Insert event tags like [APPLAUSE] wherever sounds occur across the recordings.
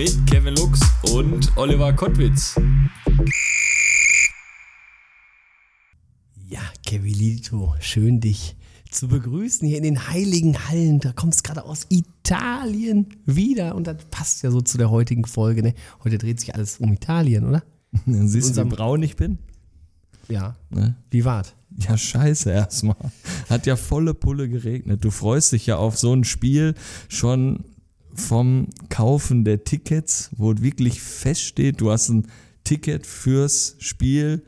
mit Kevin Lux und Oliver Kottwitz. Ja, Kevilito, schön dich zu begrüßen hier in den heiligen Hallen. Da kommst gerade aus Italien wieder und das passt ja so zu der heutigen Folge. Ne? Heute dreht sich alles um Italien, oder? [LAUGHS] Siehst du, wie braun ich bin? Ja. Ne? Wie war's? Ja, scheiße erstmal. Hat ja volle Pulle geregnet. Du freust dich ja auf so ein Spiel schon vom Kaufen der Tickets, wo wirklich feststeht, du hast ein Ticket fürs Spiel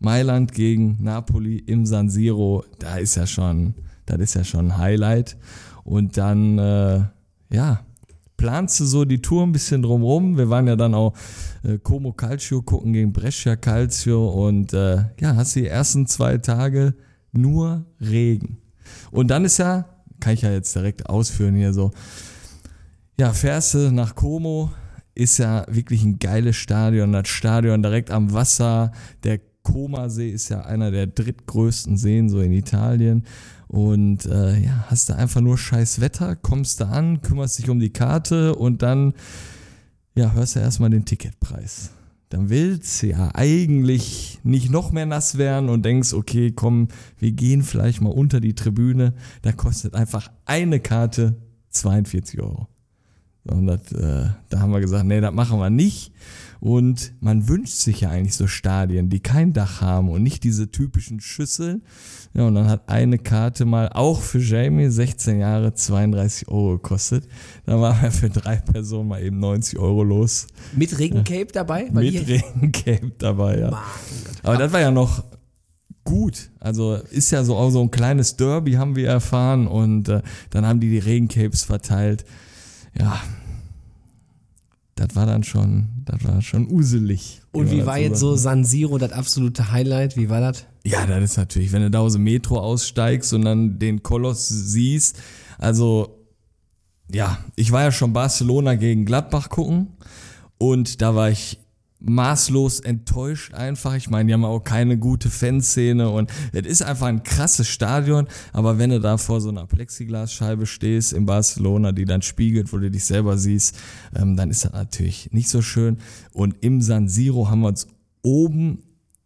Mailand gegen Napoli im San Siro. Da ist ja schon, das ist ja schon ein Highlight. Und dann, äh, ja, planst du so die Tour ein bisschen drumrum. Wir waren ja dann auch äh, Como Calcio gucken gegen Brescia Calcio und äh, ja, hast die ersten zwei Tage nur Regen. Und dann ist ja, kann ich ja jetzt direkt ausführen hier so, ja, fährst du nach Como, ist ja wirklich ein geiles Stadion, das Stadion direkt am Wasser, der Como-See ist ja einer der drittgrößten Seen so in Italien und äh, ja, hast da einfach nur scheiß Wetter, kommst da an, kümmerst dich um die Karte und dann ja, hörst du erstmal den Ticketpreis. Dann willst du ja eigentlich nicht noch mehr nass werden und denkst, okay, komm, wir gehen vielleicht mal unter die Tribüne. Da kostet einfach eine Karte 42 Euro. Und das, äh, da haben wir gesagt, nee, das machen wir nicht. Und man wünscht sich ja eigentlich so Stadien, die kein Dach haben und nicht diese typischen Schüsseln. Ja, und dann hat eine Karte mal auch für Jamie 16 Jahre 32 Euro gekostet. Da waren wir für drei Personen mal eben 90 Euro los. Mit Regencape dabei? Weil Mit Regencape dabei, ja. Mann. Aber das war ja noch gut. Also ist ja so auch so ein kleines Derby haben wir erfahren und äh, dann haben die die Regencapes verteilt. Ja, das war dann schon, das war schon uselig. Und wie war jetzt so sagen. San Siro das absolute Highlight? Wie war das? Ja, das ist natürlich, wenn du da aus dem Metro aussteigst und dann den Koloss siehst. Also, ja, ich war ja schon Barcelona gegen Gladbach gucken und da war ich maßlos enttäuscht einfach. Ich meine, die haben auch keine gute Fanszene und es ist einfach ein krasses Stadion, aber wenn du da vor so einer Plexiglasscheibe stehst in Barcelona, die dann spiegelt, wo du dich selber siehst, ähm, dann ist das natürlich nicht so schön. Und im San Siro haben wir uns oben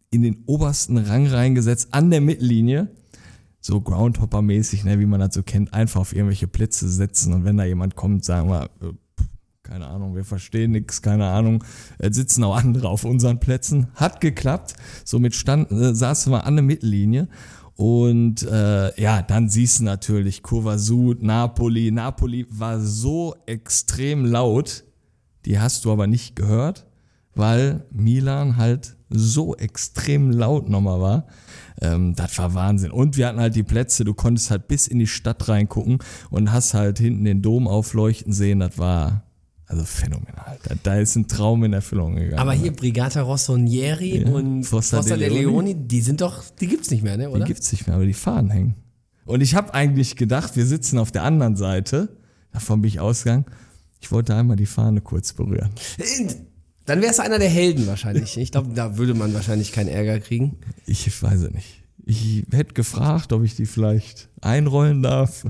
in den obersten Rang reingesetzt, an der Mittellinie. So Groundhopper-mäßig, ne, wie man das so kennt, einfach auf irgendwelche Plätze setzen und wenn da jemand kommt, sagen wir, keine Ahnung, wir verstehen nichts, keine Ahnung, sitzen auch andere auf unseren Plätzen. Hat geklappt. Somit stand, äh, saßen wir an der Mittellinie. Und äh, ja, dann siehst du natürlich Kurva Sud, Napoli. Napoli war so extrem laut, die hast du aber nicht gehört, weil Milan halt so extrem laut nochmal war. Ähm, das war Wahnsinn. Und wir hatten halt die Plätze, du konntest halt bis in die Stadt reingucken und hast halt hinten den Dom aufleuchten sehen. Das war also phänomenal. Da, da ist ein Traum in Erfüllung gegangen. Aber hier Brigata Rossonieri Ja, und Fossa Fossa, de Leoni. Die sind doch, die gibt's nicht mehr, ne, Die oder? gibt's nicht mehr, aber die Fahnen hängen. Und ich habe eigentlich gedacht, wir sitzen auf der anderen Seite. Davon bin ich ausgegangen. Ich wollte einmal die Fahne kurz berühren. Dann wär's einer der Helden wahrscheinlich. Ich glaube, da würde man wahrscheinlich keinen Ärger kriegen. Ich weiß es nicht. Ich hätte gefragt, ob ich die vielleicht einrollen darf.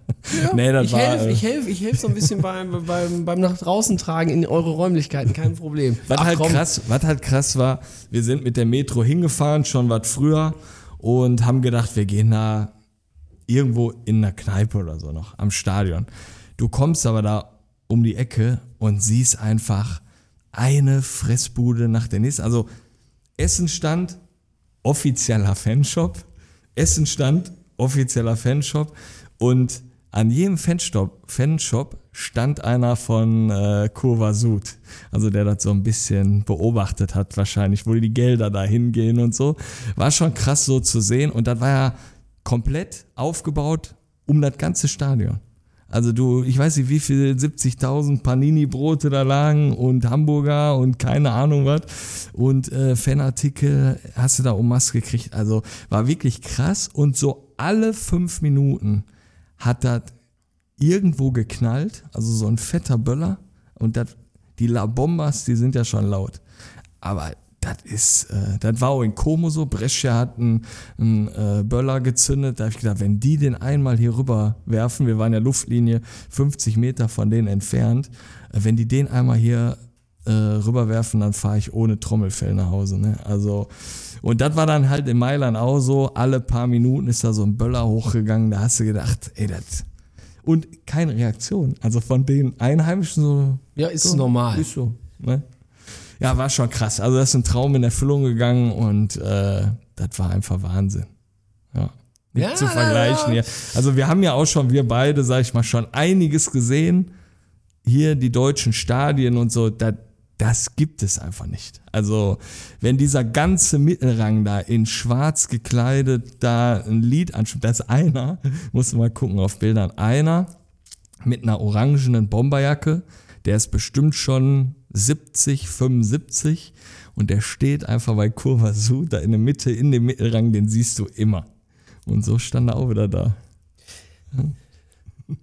[LAUGHS] nee, das ich war. helfe, äh, ich helfe, ich helfe so ein bisschen beim, beim, beim nach draußen tragen in eure Räumlichkeiten, kein Problem. Was Ach, halt, komm. krass, was halt krass war, wir sind mit der Metro hingefahren, schon was früher, und haben gedacht, wir gehen da irgendwo in einer Kneipe oder so noch am Stadion. Du kommst aber da um die Ecke und siehst einfach eine Fressbude nach der nächsten. Also Essenstand, offizieller Fanshop. Essenstand, offizieller Fanshop. Und an jedem Fanshop, Fanshop stand einer von äh, Kurva Sud. Also der das so ein bisschen beobachtet hat wahrscheinlich, wo die Gelder da hingehen und so. War schon krass so zu sehen. Und das war ja komplett aufgebaut um das ganze Stadion. Also du, ich weiß nicht, wie viel 70.000 Panini-Brote da lagen und Hamburger und keine Ahnung was. Und äh, Fanartikel hast du da um Maske gekriegt. Also war wirklich krass. Und so alle fünf Minuten hat das irgendwo geknallt. Also so ein fetter Böller. Und das, die La Bombas, die sind ja schon laut. Aber das ist, äh, das war auch in Como so. Brescia hat einen, einen äh, Böller gezündet. Da habe ich gedacht, wenn die den einmal hier rüber werfen, wir waren ja Luftlinie 50 Meter von denen entfernt, äh, wenn die den einmal hier äh, rüberwerfen, dann fahre ich ohne Trommelfell nach Hause. Ne? Also, und das war dann halt in Mailand auch so. Alle paar Minuten ist da so ein Böller hochgegangen. Da hast du gedacht, ey, das. Und keine Reaktion. Also von den Einheimischen so. Ja, ist so, normal. Ist so. Ne? Ja, war schon krass. Also das ist ein Traum in Erfüllung gegangen und äh, das war einfach Wahnsinn. Ja. Nicht Ja, zu vergleichen hier. Also wir haben ja auch schon, wir beide, sag ich mal, schon einiges gesehen. Hier die deutschen Stadien und so, das, das gibt es einfach nicht. Also wenn dieser ganze Mittelrang da in schwarz gekleidet da ein Lied anstimmt, da ist einer, [LAUGHS] musst du mal gucken auf Bildern, einer mit einer orangenen Bomberjacke, der ist bestimmt schon 70, 75 und der steht einfach bei Kurva Sud da in der Mitte, in dem Mittelrang, den siehst du immer. Und so stand er auch wieder da.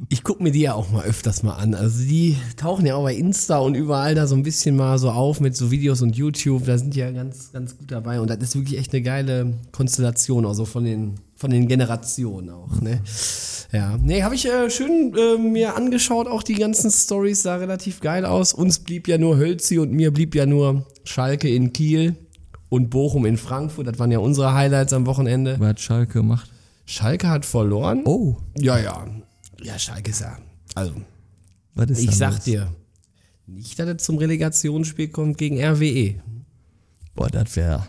Ich gucke mir die ja auch mal öfters mal an. Also die tauchen ja auch bei Insta und überall da so ein bisschen mal so auf mit so Videos und YouTube. Da sind die ja ganz, ganz gut dabei. Und das ist wirklich echt eine geile Konstellation, also von den, von den Generationen auch. Ne? Ja, nee, habe ich äh, schön äh, mir angeschaut, auch die ganzen Stories sah relativ geil aus. Uns blieb ja nur Hölzi und mir blieb ja nur Schalke in Kiel und Bochum in Frankfurt. Das waren ja unsere Highlights am Wochenende. Wer hat Schalke gemacht? Schalke hat verloren. Oh, Ja, ja. Ja, Schalke ist ja. Also, was ist ich sag dir, nicht, dass es zum Relegationsspiel kommt gegen. RWE. Boah, das wäre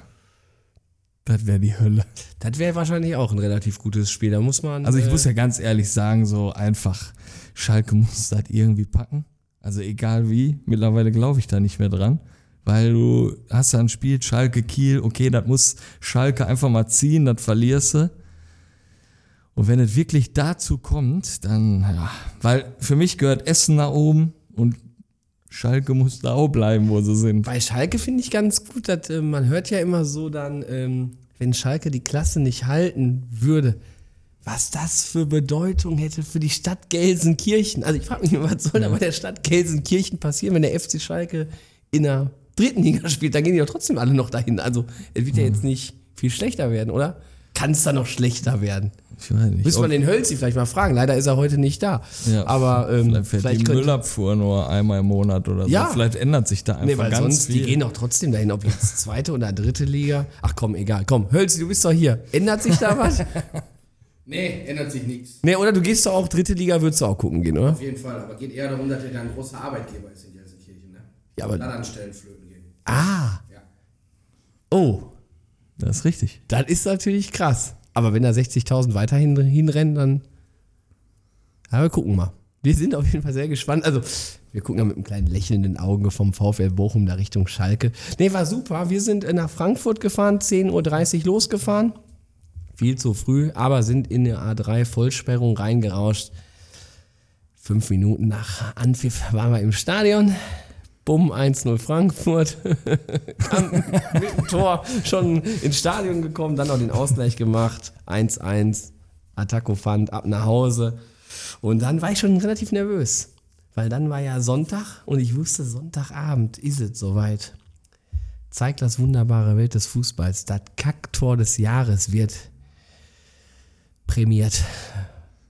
das wäre die Hölle. Das wäre wahrscheinlich auch ein relativ gutes Spiel. Da muss man. Also ich äh, muss ja ganz ehrlich sagen, so einfach, Schalke muss das irgendwie packen. Also egal wie, mittlerweile glaube ich da nicht mehr dran. Weil du hast ja ein Spiel, Schalke, Kiel, okay, das muss Schalke einfach mal ziehen, das verlierst du. Und wenn es wirklich dazu kommt, dann, ja, weil für mich gehört Essen nach oben und Schalke muss da auch bleiben, wo sie sind. Bei Schalke finde ich ganz gut, dass äh, man hört ja immer so dann, ähm, wenn Schalke die Klasse nicht halten würde, was das für Bedeutung hätte für die Stadt Gelsenkirchen. Also ich frage mich, was soll da bei der Stadt Gelsenkirchen passieren, wenn der FC Schalke in der dritten Liga spielt? Dann gehen die doch trotzdem alle noch dahin. Also es wird ja jetzt nicht viel schlechter werden, oder? Kann es da noch schlechter werden? Ich weiß nicht. Müssen wir ob- den Hölzi vielleicht mal fragen. Leider ist er heute nicht da. Ja, Aber ähm, vielleicht fährt vielleicht die Müllabfuhr nur einmal im Monat oder so. Ja. Vielleicht ändert sich da einfach Nee, weil ganz sonst, viel. die gehen doch trotzdem dahin, ob jetzt [LAUGHS] zweite oder dritte Liga. Ach komm, egal. Komm, Hölzi, du bist doch hier. Ändert sich da was? [LAUGHS] Nee, ändert sich nichts. nee, oder du gehst doch auch dritte Liga, würdest du auch gucken gehen, oder? Auf jeden Fall. Aber geht eher darum, dass er da ein großer Arbeitgeber ist in Gelsenkirchen. Ne? Ja, aber- Da dann Stellen flöten gehen. Ah. Ja. Oh, Das ist richtig. das ist natürlich krass. Aber wenn da 60.000 weiterhin hinrennen, dann. Ja, wir gucken mal. Wir sind auf jeden Fall sehr gespannt. Also, wir gucken ja mit einem kleinen lächelnden Auge vom VfL Bochum da Richtung Schalke. Nee, war super. Wir sind äh, nach Frankfurt gefahren, 10.30 Uhr losgefahren. Viel zu früh, aber sind in der A3 Vollsperrung reingerauscht. Fünf Minuten nach Anpfiff waren wir im Stadion. Bumm, 1-0 Frankfurt. [LAUGHS] Mit dem Tor schon ins Stadion gekommen, dann noch den Ausgleich gemacht. 1-1. Attacco fand ab nach Hause. Und dann war ich schon relativ nervös. Weil dann war ja Sonntag und ich wusste, Sonntagabend ist es soweit. Zeigt das wunderbare Welt des Fußballs. Das Kacktor des Jahres wird prämiert.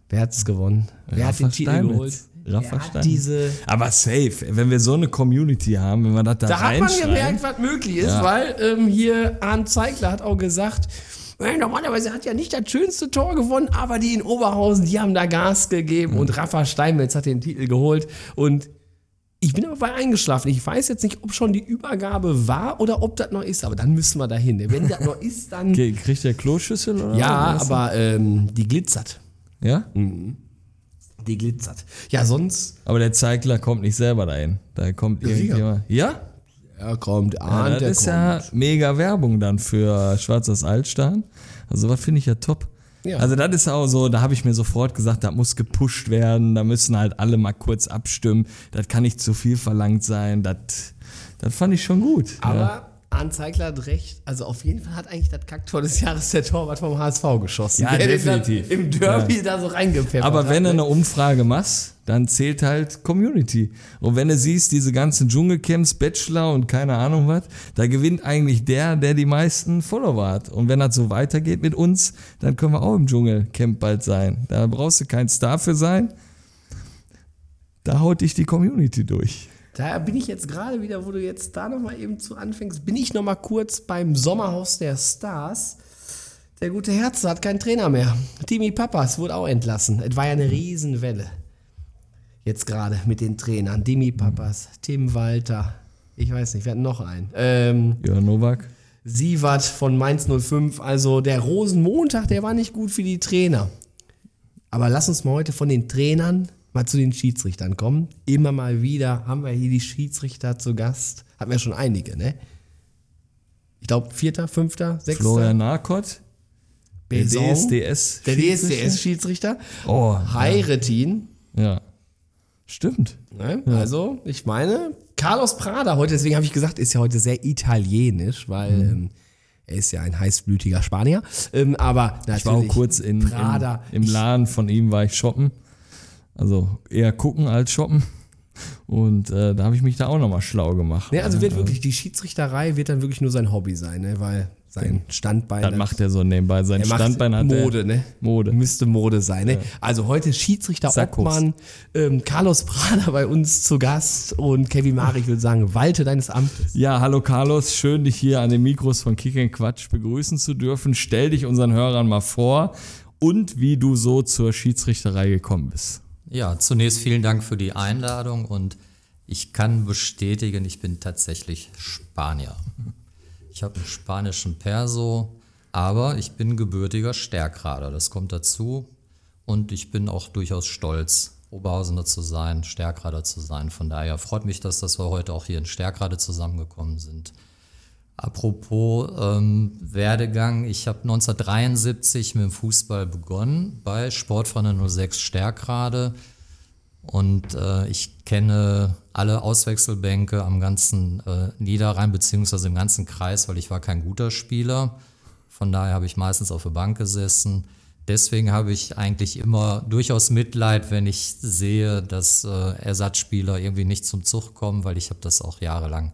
Wer hat's gewonnen? Wer hat den Rafa Titel Steinmetz. geholt? Rafa Steinmetz. diese Aber safe, wenn wir so eine Community haben, wenn wir das da, da hat man gemerkt, was möglich ist, Ja. weil ähm, hier Arndt Zeigler hat auch gesagt, normalerweise hat ja nicht das schönste Tor gewonnen, aber die in Oberhausen, die haben da Gas gegeben und Rafa Steinmetz hat den Titel geholt und ich bin aber bei eingeschlafen. Ich weiß jetzt nicht, ob schon die Übergabe war oder ob das noch ist, aber dann müssen wir dahin. Wenn das noch ist, dann. [LAUGHS] Okay, kriegt der Kloschüssel oder Ja, was? aber ähm, die glitzert. Ja? Die glitzert. Ja, sonst. Aber der Zeigler kommt nicht selber dahin. Da kommt irgendjemand. Ja? Ja, kommt Ja, Arndt, das ist kommt. ja mega Werbung dann für Schwarzes Altstein. Also was finde ich ja top. Ja. Also das ist auch so, da habe ich mir sofort gesagt, da muss gepusht werden, da müssen halt alle mal kurz abstimmen. Das kann nicht zu viel verlangt sein. Das, das fand ich schon gut. Aber ja. Arndt Zeigler hat recht. Also auf jeden Fall hat eigentlich das Kacktor des Jahres der Torwart vom HSV geschossen. Ja, der definitiv. Im Derby da so reingepfeffert Aber wenn du ne? eine Umfrage machst, dann zählt halt Community. Und wenn du siehst, diese ganzen Dschungelcamps, Bachelor und keine Ahnung was, da gewinnt eigentlich der, der die meisten Follower hat. Und wenn das so weitergeht mit uns, dann können wir auch im Dschungelcamp bald sein. Da brauchst du kein Star für sein. Da haut dich die Community durch. Da bin ich jetzt gerade wieder, wo du jetzt da nochmal eben zu anfängst, bin ich nochmal kurz beim Sommerhaus der Stars. Der gute Herz hat keinen Trainer mehr. Timi Papas wurde auch entlassen. Es war ja eine Riesenwelle. Jetzt gerade mit den Trainern. Dimi Papas, Tim Walter. Ich weiß nicht, wir hatten noch einen. Ähm, Jörn Nowak. Sievert von Mainz 05. Also der Rosenmontag, der war nicht gut für die Trainer. Aber lass uns mal heute von den Trainern mal zu den Schiedsrichtern kommen. Immer mal wieder haben wir hier die Schiedsrichter zu Gast. Hatten wir schon einige, ne? Ich glaube, vierter, fünfter, sechster. Florian Narkot. Der DSDS. Der DSDS-Schiedsrichter. Oh, Heiretin. ja. Stimmt. Ne? Also, ich meine, Carlos Prada heute, deswegen habe ich gesagt, ist ja heute sehr italienisch, weil Mhm. ähm, er ist ja ein heißblütiger Spanier. Ähm, aber natürlich Ich war auch kurz in, Prada. im, im Laden von ihm, war ich shoppen. Also eher gucken als shoppen. Und äh, da habe ich mich da auch nochmal schlau gemacht. Ne, also wird Äh, wirklich, die Schiedsrichterei wird dann wirklich nur sein Hobby sein, ne? weil sein Standbein. Das macht er so nebenbei. Sein Standbein hat Mode, er, ne? Mode. Müsste Mode sein, ne? Also heute Schiedsrichter Sackos. Obmann, ähm, Carlos Prada bei uns zu Gast und Kevin Mari, ich würde sagen, walte deines Amtes. Ja, hallo Carlos, schön dich hier an den Mikros von Kick and Quatsch begrüßen zu dürfen. Stell dich unseren Hörern mal vor und wie du so zur Schiedsrichterei gekommen bist. Ja, zunächst vielen Dank für die Einladung und ich kann bestätigen, ich bin tatsächlich Spanier. Ich habe einen spanischen Perso, aber ich bin gebürtiger Stärkrader, das kommt dazu. Und ich bin auch durchaus stolz, Oberhausener zu sein, Stärkrader zu sein. Von daher freut mich das, dass wir heute auch hier in Stärkrade zusammengekommen sind. Apropos ähm, Werdegang, ich habe 1973 mit dem Fußball begonnen bei Sportfreunde 06 Stärkrade und äh, ich kenne alle Auswechselbänke am ganzen äh, Niederrhein beziehungsweise im ganzen Kreis, weil ich war kein guter Spieler. Von daher habe ich meistens auf der Bank gesessen. Deswegen habe ich eigentlich immer durchaus Mitleid, wenn ich sehe, dass äh, Ersatzspieler irgendwie nicht zum Zug kommen, weil ich habe das auch jahrelang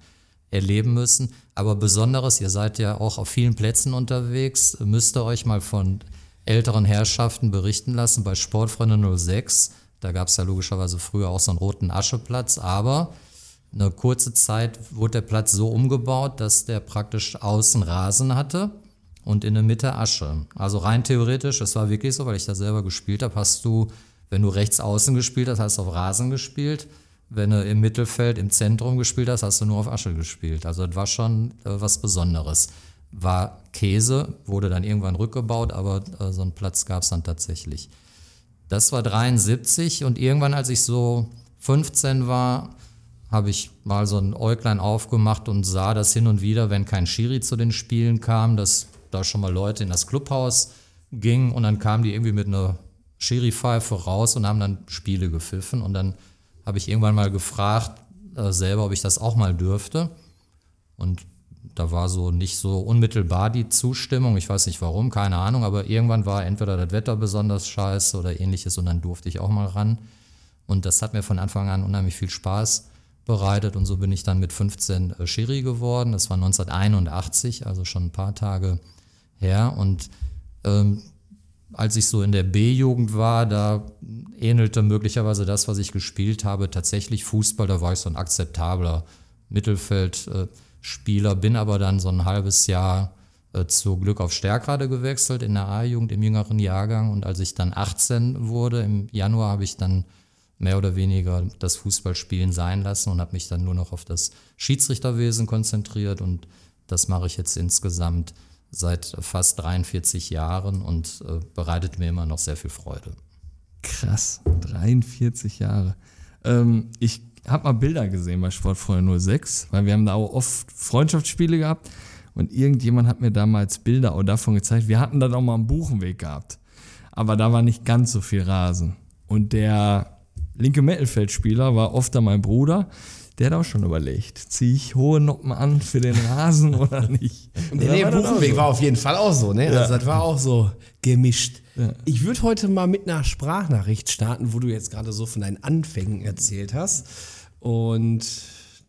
erleben müssen. Aber Besonderes, ihr seid ja auch auf vielen Plätzen unterwegs, müsst ihr euch mal von älteren Herrschaften berichten lassen. Bei Sportfreunde 06, da gab es ja logischerweise früher auch so einen roten Ascheplatz, aber eine kurze Zeit wurde der Platz so umgebaut, dass der praktisch außen Rasen hatte und in der Mitte Asche. Also rein theoretisch, es war wirklich so, weil ich da selber gespielt habe, hast du, wenn du rechts außen gespielt hast, hast du auf Rasen gespielt. Wenn du im Mittelfeld, im Zentrum gespielt hast, hast du nur auf Asche gespielt. Also das war schon äh, was Besonderes. War Käse, wurde dann irgendwann rückgebaut, aber äh, so einen Platz gab es dann tatsächlich. Das war 73 und irgendwann, als ich so 15 war, habe ich mal so ein Äuglein aufgemacht und sah das hin und wieder, wenn kein Schiri zu den Spielen kam, dass da schon mal Leute in das Clubhaus gingen und dann kamen die irgendwie mit einer Schiri-Pfeife raus und haben dann Spiele gepfiffen und dann habe ich irgendwann mal gefragt äh, selber, ob ich das auch mal dürfte und da war so nicht so unmittelbar die Zustimmung. Ich weiß nicht warum, keine Ahnung, aber irgendwann war entweder das Wetter besonders scheiße oder ähnliches und dann durfte ich auch mal ran. Und das hat mir von Anfang an unheimlich viel Spaß bereitet und so bin ich dann mit 15 äh, Schiri geworden. Das war 1981, also schon ein paar Tage her. Und ähm, als ich so in der B-Jugend war, da ähnelte möglicherweise das, was ich gespielt habe, tatsächlich Fußball. Da war ich so ein akzeptabler Mittelfeldspieler, bin aber dann so ein halbes Jahr äh, zu Glück auf Stärkrade gewechselt in der A-Jugend im jüngeren Jahrgang. Und als ich dann 18 wurde, im Januar, habe ich dann mehr oder weniger das Fußballspielen sein lassen und habe mich dann nur noch auf das Schiedsrichterwesen konzentriert. Und das mache ich jetzt insgesamt seit fast 43 Jahren und äh, bereitet mir immer noch sehr viel Freude. Krass, 43 Jahre. Ähm, ich habe mal Bilder gesehen bei Sportfreunde 06, weil wir haben da auch oft Freundschaftsspiele gehabt und irgendjemand hat mir damals Bilder auch davon gezeigt. Wir hatten dann auch mal einen Buchenweg gehabt. aber da war nicht ganz so viel Rasen. Und der linke Mittelfeldspieler war oft da mein Bruder. Der hat auch schon überlegt, ziehe ich hohe Noppen an für den Rasen [LAUGHS] oder nicht? Der Nähe war Buchenweg so. war auf jeden Fall auch so, ne? Also das war auch so gemischt. Ja. Ich würde heute mal mit einer Sprachnachricht starten, wo du jetzt gerade so von deinen Anfängen erzählt hast. Und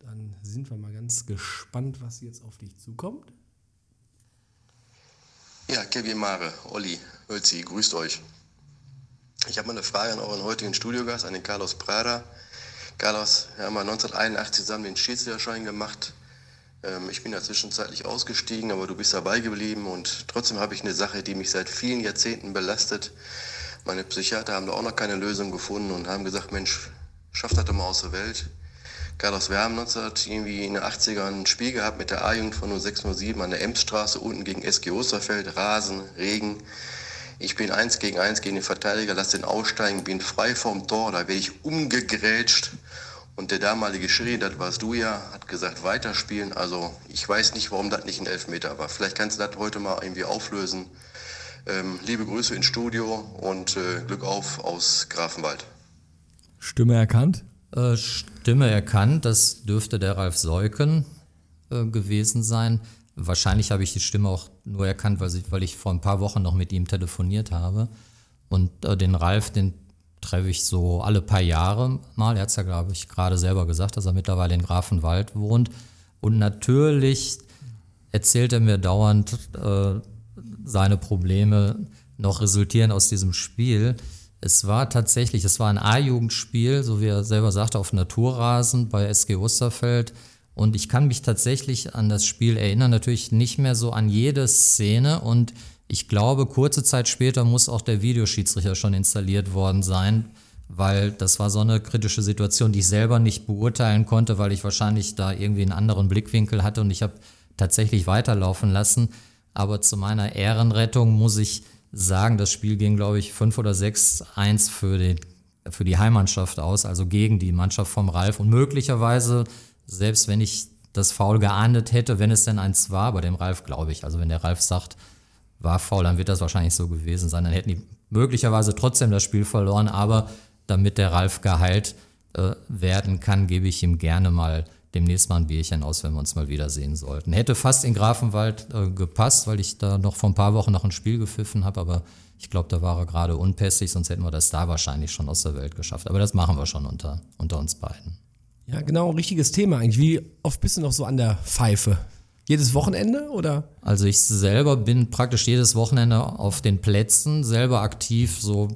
dann sind wir mal ganz gespannt, was jetzt auf dich zukommt. Ja, Kevin Mare, Olli, Hölzi, grüßt euch. Ich habe mal eine Frage an euren heutigen Studiogast, an den Carlos Prada. Carlos, wir haben mal 1981 zusammen den Schiedsrichterschein gemacht. Ähm, ich bin ja zwischenzeitlich ausgestiegen, aber du bist dabei geblieben und trotzdem habe ich eine Sache, die mich seit vielen Jahrzehnten belastet. Meine Psychiater haben da auch noch keine Lösung gefunden und haben gesagt, Mensch, schaff das doch mal aus der Welt. Carlos, wir haben 19 irgendwie in den 80ern ein Spiel gehabt mit der A-Jugend von 0607 an der Emsstraße unten gegen SG Osterfeld, Rasen, Regen. Ich bin eins gegen eins gegen den Verteidiger, lass den aussteigen, bin frei vom Tor, da werde ich umgegrätscht. Und der damalige Schiri, das warst du ja, hat gesagt, weiterspielen. Also ich weiß nicht, warum das nicht ein Elfmeter war. Vielleicht kannst du das heute mal irgendwie auflösen. Ähm, liebe Grüße ins Studio und äh, Glück auf aus Grafenwald. Stimme erkannt? Äh, Stimme erkannt, das dürfte der Ralf Seuken äh, gewesen sein. Wahrscheinlich habe ich die Stimme auch nur erkannt, weil, sie, weil ich vor ein paar Wochen noch mit ihm telefoniert habe. Und äh, den Ralf, den treffe ich so alle paar Jahre mal. Er hat es ja, glaube ich, gerade selber gesagt, dass er mittlerweile in Grafenwald wohnt. Und natürlich erzählt er mir dauernd äh, seine Probleme noch resultieren aus diesem Spiel. Es war tatsächlich, es war ein A-Jugendspiel, so wie er selber sagte, auf Naturrasen bei SG Osterfeld. Und ich kann mich tatsächlich an das Spiel erinnern, natürlich nicht mehr so an jede Szene. Und ich glaube, kurze Zeit später muss auch der Videoschiedsrichter schon installiert worden sein, weil das war so eine kritische Situation, die ich selber nicht beurteilen konnte, weil ich wahrscheinlich da irgendwie einen anderen Blickwinkel hatte und ich habe tatsächlich weiterlaufen lassen. Aber zu meiner Ehrenrettung muss ich sagen, das Spiel ging, glaube ich, 5 oder 6-1 für, den, für die Heimmannschaft aus, also gegen die Mannschaft vom Ralf. Und möglicherweise, selbst wenn ich das Foul geahndet hätte, wenn es denn eins war, bei dem Ralf glaube ich, also wenn der Ralf sagt, war faul, dann wird das wahrscheinlich so gewesen sein. Dann hätten die möglicherweise trotzdem das Spiel verloren, aber damit der Ralf geheilt äh, werden kann, gebe ich ihm gerne mal demnächst mal ein Bierchen aus, wenn wir uns mal wiedersehen sollten. Hätte fast in Grafenwald äh, gepasst, weil ich da noch vor ein paar Wochen noch ein Spiel gepfiffen habe, aber ich glaube, da war er gerade unpässig, sonst hätten wir das da wahrscheinlich schon aus der Welt geschafft. Aber das machen wir schon unter, unter uns beiden. Ja, genau, richtiges Thema eigentlich. Wie oft bist du noch so an der Pfeife? Jedes Wochenende oder? Also ich selber bin praktisch jedes Wochenende auf den Plätzen, selber aktiv, so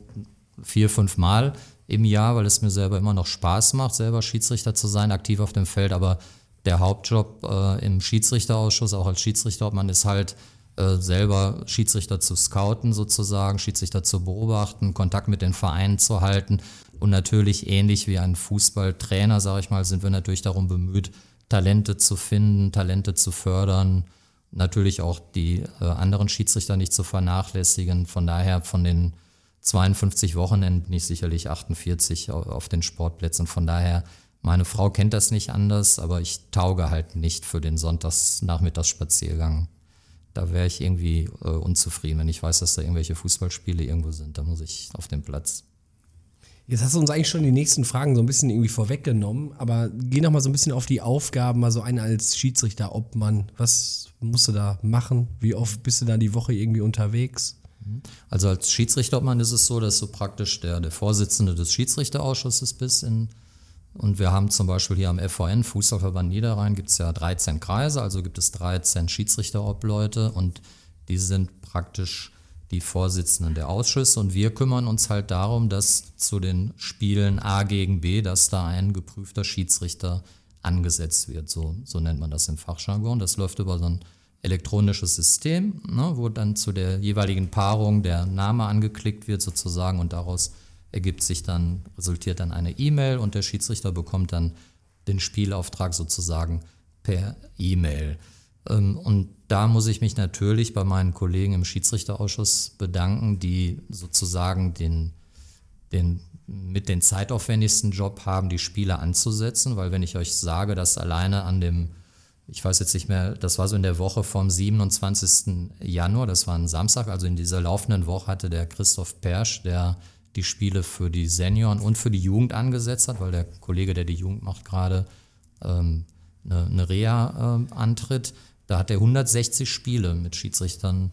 vier, fünf Mal im Jahr, weil es mir selber immer noch Spaß macht, selber Schiedsrichter zu sein, aktiv auf dem Feld. Aber der Hauptjob äh, im Schiedsrichterausschuss, auch als Schiedsrichterobmann, ist halt äh, selber Schiedsrichter zu scouten sozusagen, Schiedsrichter zu beobachten, Kontakt mit den Vereinen zu halten. Und natürlich ähnlich wie ein Fußballtrainer, sage ich mal, sind wir natürlich darum bemüht, Talente zu finden, Talente zu fördern, natürlich auch die äh, anderen Schiedsrichter nicht zu vernachlässigen. Von daher von den 52 Wochenenden bin ich sicherlich 48 au- auf den Sportplätzen. Von daher, meine Frau kennt das nicht anders, aber ich tauge halt nicht für den Sonntagsnachmittagsspaziergang. Da wäre ich irgendwie äh, unzufrieden, wenn ich weiß, dass da irgendwelche Fußballspiele irgendwo sind. Da muss ich auf den Platz. Jetzt hast du uns eigentlich schon die nächsten Fragen so ein bisschen irgendwie vorweggenommen, aber geh noch mal so ein bisschen auf die Aufgaben, mal so eine als Schiedsrichter, Obmann. Was musst du da machen? Wie oft bist du da die Woche irgendwie unterwegs? Also als Schiedsrichterobmann ist es so, dass du praktisch der, der Vorsitzende des Schiedsrichterausschusses bist. In, und wir haben zum Beispiel hier am FVN, Fußballverband Niederrhein, gibt es ja 13 Kreise, also gibt es 13 Schiedsrichterobleute und die sind praktisch die Vorsitzenden der Ausschüsse und wir kümmern uns halt darum, dass zu den Spielen A gegen B, dass da ein geprüfter Schiedsrichter angesetzt wird. So, so nennt man das im Fachjargon. Das läuft über so ein elektronisches System, ne, wo dann zu der jeweiligen Paarung der Name angeklickt wird sozusagen und daraus ergibt sich dann, resultiert dann eine E-Mail und der Schiedsrichter bekommt dann den Spielauftrag sozusagen per E-Mail. Ähm, Und da muss ich mich natürlich bei meinen Kollegen im Schiedsrichterausschuss bedanken, die sozusagen den, den mit den zeitaufwendigsten Job haben, die Spiele anzusetzen, weil wenn ich euch sage, dass alleine an dem ich weiß jetzt nicht mehr, das war so in der Woche vom 27. Januar, das war ein Samstag, also in dieser laufenden Woche hatte der Christoph Persch, der die Spiele für die Senioren und für die Jugend angesetzt hat, weil der Kollege, der die Jugend macht, gerade ähm, eine, eine Reha äh, antritt. Da hat er 160 Spiele mit Schiedsrichtern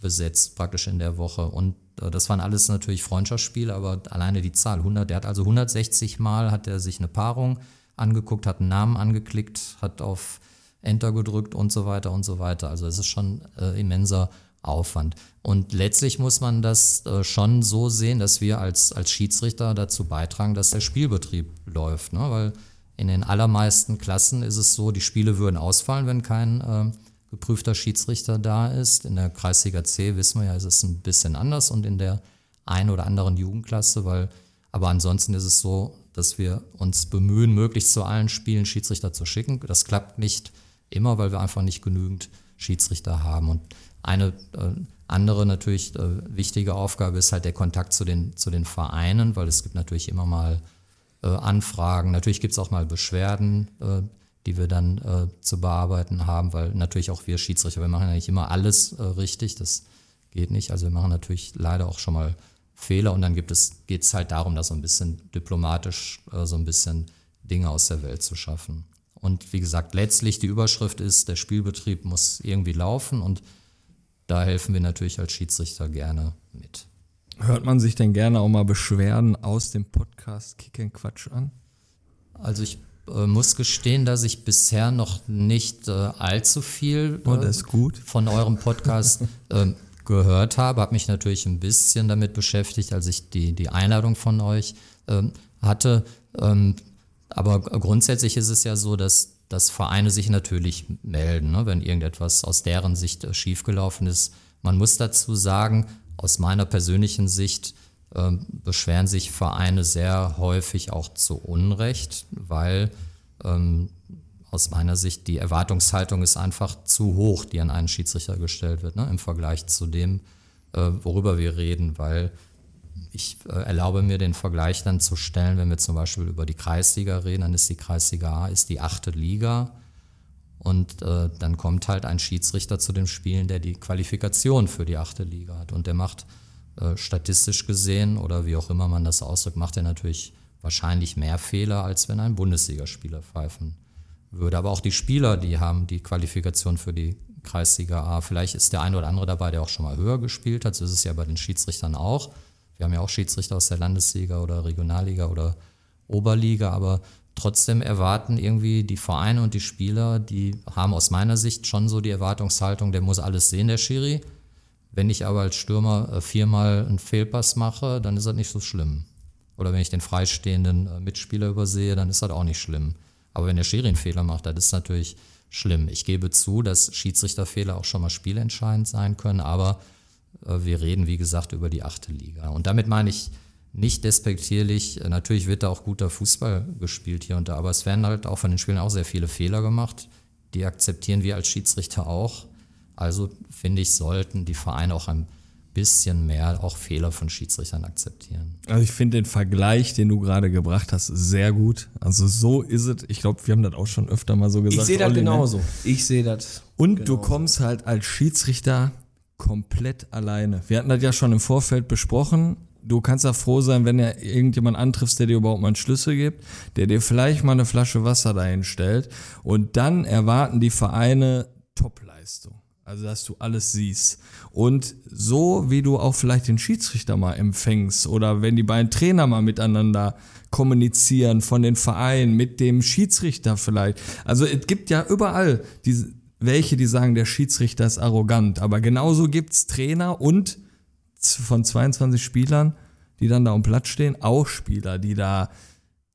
besetzt, praktisch in der Woche. Und äh, das waren alles natürlich Freundschaftsspiele, aber alleine die Zahl 100, der hat also 160 Mal hat er sich eine Paarung angeguckt, hat einen Namen angeklickt, hat auf Enter gedrückt und so weiter und so weiter. Also es ist schon äh, immenser Aufwand. Und letztlich muss man das äh, schon so sehen, dass wir als, als Schiedsrichter dazu beitragen, dass der Spielbetrieb läuft. Ne? Weil in den allermeisten Klassen ist es so, die Spiele würden ausfallen, wenn kein äh, geprüfter Schiedsrichter da ist. In der Kreisliga C wissen wir ja, ist es ein bisschen anders und in der einen oder anderen Jugendklasse, weil, aber ansonsten ist es so, dass wir uns bemühen, möglichst zu allen Spielen Schiedsrichter zu schicken. Das klappt nicht immer, weil wir einfach nicht genügend Schiedsrichter haben. Und eine äh, andere natürlich äh, wichtige Aufgabe ist halt der Kontakt zu den, zu den Vereinen, weil es gibt natürlich immer mal äh, Anfragen, natürlich gibt es auch mal Beschwerden, äh, die wir dann äh, zu bearbeiten haben, weil natürlich auch wir Schiedsrichter, wir machen ja nicht immer alles äh, richtig, das geht nicht. Also wir machen natürlich leider auch schon mal Fehler und dann gibt es, geht es halt darum, da so ein bisschen diplomatisch so ein bisschen Dinge aus der Welt zu schaffen. Und wie gesagt, letztlich die Überschrift ist, der Spielbetrieb muss irgendwie laufen und da helfen wir natürlich als Schiedsrichter gerne mit. Hört man sich denn gerne auch mal Beschwerden aus dem Podcast Kick Quatsch an? Also ich äh, muss gestehen, dass ich bisher noch nicht äh, allzu viel oh, das ist gut. von eurem Podcast [LAUGHS] äh, gehört habe. Habe mich natürlich ein bisschen damit beschäftigt, als ich die, die Einladung von euch ähm, hatte. Ähm, aber grundsätzlich ist es ja so, dass, dass Vereine sich natürlich melden, ne, wenn irgendetwas aus deren Sicht äh, schiefgelaufen ist. Man muss dazu sagen, aus meiner persönlichen Sicht äh, beschweren sich Vereine sehr häufig auch zu Unrecht, weil ähm, aus meiner Sicht die Erwartungshaltung ist einfach zu hoch, die an einen Schiedsrichter gestellt wird, ne, im Vergleich zu dem, äh, worüber wir reden, weil ich äh, erlaube mir den Vergleich dann zu stellen, wenn wir zum Beispiel über die Kreisliga reden, dann ist die Kreisliga A ist die achte Liga und äh, dann kommt halt ein Schiedsrichter zu den Spielen, der die Qualifikation für die achte Liga hat und der macht äh, statistisch gesehen oder wie auch immer man das ausdrückt, macht er natürlich wahrscheinlich mehr Fehler, als wenn ein Bundesligaspieler pfeifen würde. Aber auch die Spieler, die haben die Qualifikation für die Kreisliga A. Vielleicht ist der eine oder andere dabei, der auch schon mal höher gespielt hat. So ist es ja bei den Schiedsrichtern auch. Wir haben ja auch Schiedsrichter aus der Landesliga oder Regionalliga oder Oberliga, aber trotzdem erwarten irgendwie die Vereine und die Spieler, die haben aus meiner Sicht schon so die Erwartungshaltung, der muss alles sehen, der Schiri. Wenn ich aber als Stürmer äh, viermal einen Fehlpass mache, dann ist das nicht so schlimm. Oder wenn ich den freistehenden äh, Mitspieler übersehe, dann ist das auch nicht schlimm. Aber wenn der Schiri einen Fehler macht, das ist natürlich schlimm. Ich gebe zu, dass Schiedsrichterfehler auch schon mal spielentscheidend sein können, aber äh, wir reden, wie gesagt, über die achte Liga. Und damit meine ich nicht despektierlich, äh, natürlich wird da auch guter Fußball gespielt hier und da, aber es werden halt auch von den Spielern auch sehr viele Fehler gemacht. Die akzeptieren wir als Schiedsrichter auch. Also finde ich, sollten die Vereine auch ein bisschen mehr auch Fehler von Schiedsrichtern akzeptieren. Also ich finde den Vergleich, den du gerade gebracht hast, sehr gut. Also so ist es. Ich glaube, wir haben das auch schon öfter mal so gesagt. Ich sehe das Olli, ne? genauso. Ich sehe das. Und genauso. du kommst halt als Schiedsrichter komplett alleine. Wir hatten das ja schon im Vorfeld besprochen. Du kannst ja froh sein, wenn er irgendjemand antriffst, der dir überhaupt mal einen Schlüssel gibt, der dir vielleicht mal eine Flasche Wasser dahin stellt. Und dann erwarten die Vereine Topleistung. Also, dass du alles siehst. Und so wie du auch vielleicht den Schiedsrichter mal empfängst oder wenn die beiden Trainer mal miteinander kommunizieren von den Vereinen mit dem Schiedsrichter vielleicht. Also, es gibt ja überall diese, welche, die sagen, der Schiedsrichter ist arrogant. Aber genauso gibt's Trainer und von 22 Spielern, die dann da am Platz stehen, auch Spieler, die da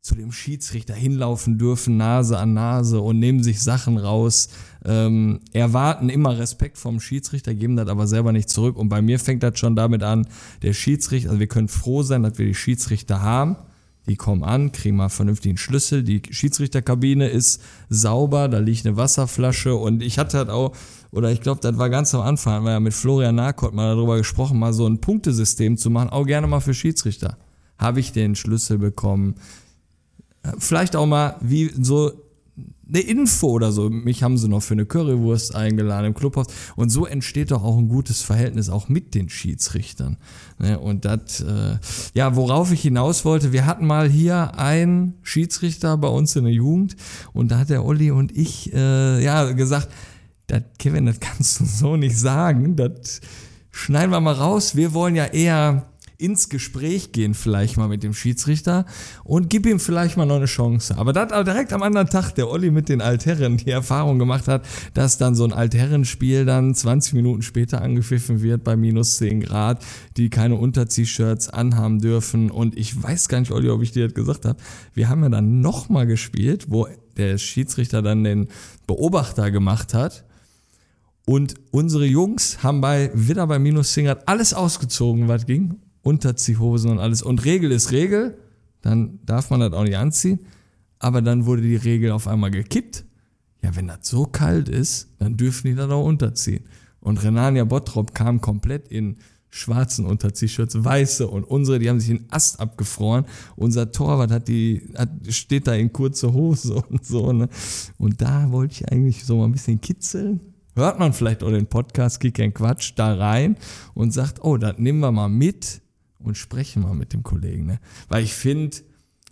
zu dem Schiedsrichter hinlaufen dürfen, Nase an Nase und nehmen sich Sachen raus, ähm, erwarten immer Respekt vom Schiedsrichter, geben das aber selber nicht zurück. Und bei mir fängt das schon damit an, der Schiedsrichter, also wir können froh sein, dass wir die Schiedsrichter haben, die kommen an, kriegen mal vernünftigen Schlüssel. Die Schiedsrichterkabine ist sauber, da liegt eine Wasserflasche und ich hatte halt auch, oder ich glaube, das war ganz am Anfang, haben wir ja mit Florian Narkott mal darüber gesprochen, mal so ein Punktesystem zu machen, auch gerne mal für Schiedsrichter. Habe ich den Schlüssel bekommen? Vielleicht auch mal, wie so eine Info oder so. Mich haben sie noch für eine Currywurst eingeladen im Clubhaus. Und so entsteht doch auch ein gutes Verhältnis auch mit den Schiedsrichtern. Ne? Und das, äh, ja, worauf ich hinaus wollte, wir hatten mal hier einen Schiedsrichter bei uns in der Jugend und da hat der Olli und ich, äh, ja, gesagt, das, Kevin, das kannst du so nicht sagen. Das schneiden wir mal raus. Wir wollen ja eher ins Gespräch gehen, vielleicht mal mit dem Schiedsrichter und gib ihm vielleicht mal noch eine Chance. Aber das direkt am anderen Tag, der Olli mit den Altherren die Erfahrung gemacht hat, dass dann so ein Altherrenspiel dann 20 Minuten später angepfiffen wird bei minus 10 Grad, die keine Unterzieh-Shirts anhaben dürfen. Und ich weiß gar nicht, Olli, ob ich dir das gesagt habe. Wir haben ja dann nochmal gespielt, wo der Schiedsrichter dann den Beobachter gemacht hat. Und unsere Jungs haben bei wieder bei minus 10 Grad alles ausgezogen, was ging. Unterziehhosen und alles. Und Regel ist Regel, dann darf man das auch nicht anziehen. Aber dann wurde die Regel auf einmal gekippt. Ja, wenn das so kalt ist, dann dürfen die das auch unterziehen. Und Renania Bottrop kam komplett in schwarzen Unterziehshirts, weiße und unsere, die haben sich den Ast abgefroren. Unser Torwart hat die, hat, steht da in kurze Hose [LAUGHS] und so. Ne? Und da wollte ich eigentlich so mal ein bisschen kitzeln hört man vielleicht auch den Podcast Kick and Quatsch da rein und sagt, oh, das nehmen wir mal mit und sprechen mal mit dem Kollegen. Ne? Weil ich finde,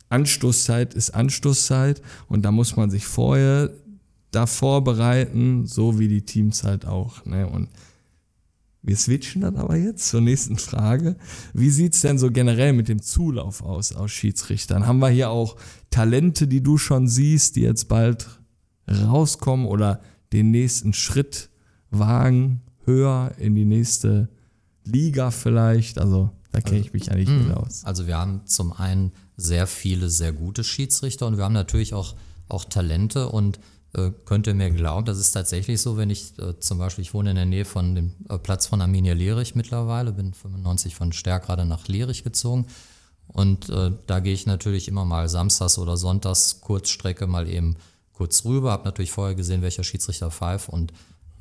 Anstoßzeit ist Anstoßzeit und da muss man sich vorher da vorbereiten, so wie die Teamzeit auch. Ne? Und wir switchen dann aber jetzt zur nächsten Frage. Wie sieht's denn so generell mit dem Zulauf aus, aus Schiedsrichtern? Haben wir hier auch Talente, die du schon siehst, die jetzt bald rauskommen oder den nächsten Schritt wagen, höher in die nächste Liga vielleicht. Also da kenne ich mich eigentlich nicht aus. Also wir haben zum einen sehr viele sehr gute Schiedsrichter und wir haben natürlich auch, auch Talente und äh, könnt ihr mir glauben, das ist tatsächlich so, wenn ich äh, zum Beispiel, ich wohne in der Nähe von dem äh, Platz von Arminia Lierich mittlerweile, bin 95 von Stärk gerade nach Lierich gezogen und äh, da gehe ich natürlich immer mal samstags oder sonntags Kurzstrecke mal eben kurz rüber, habe natürlich vorher gesehen, welcher Schiedsrichter pfeift und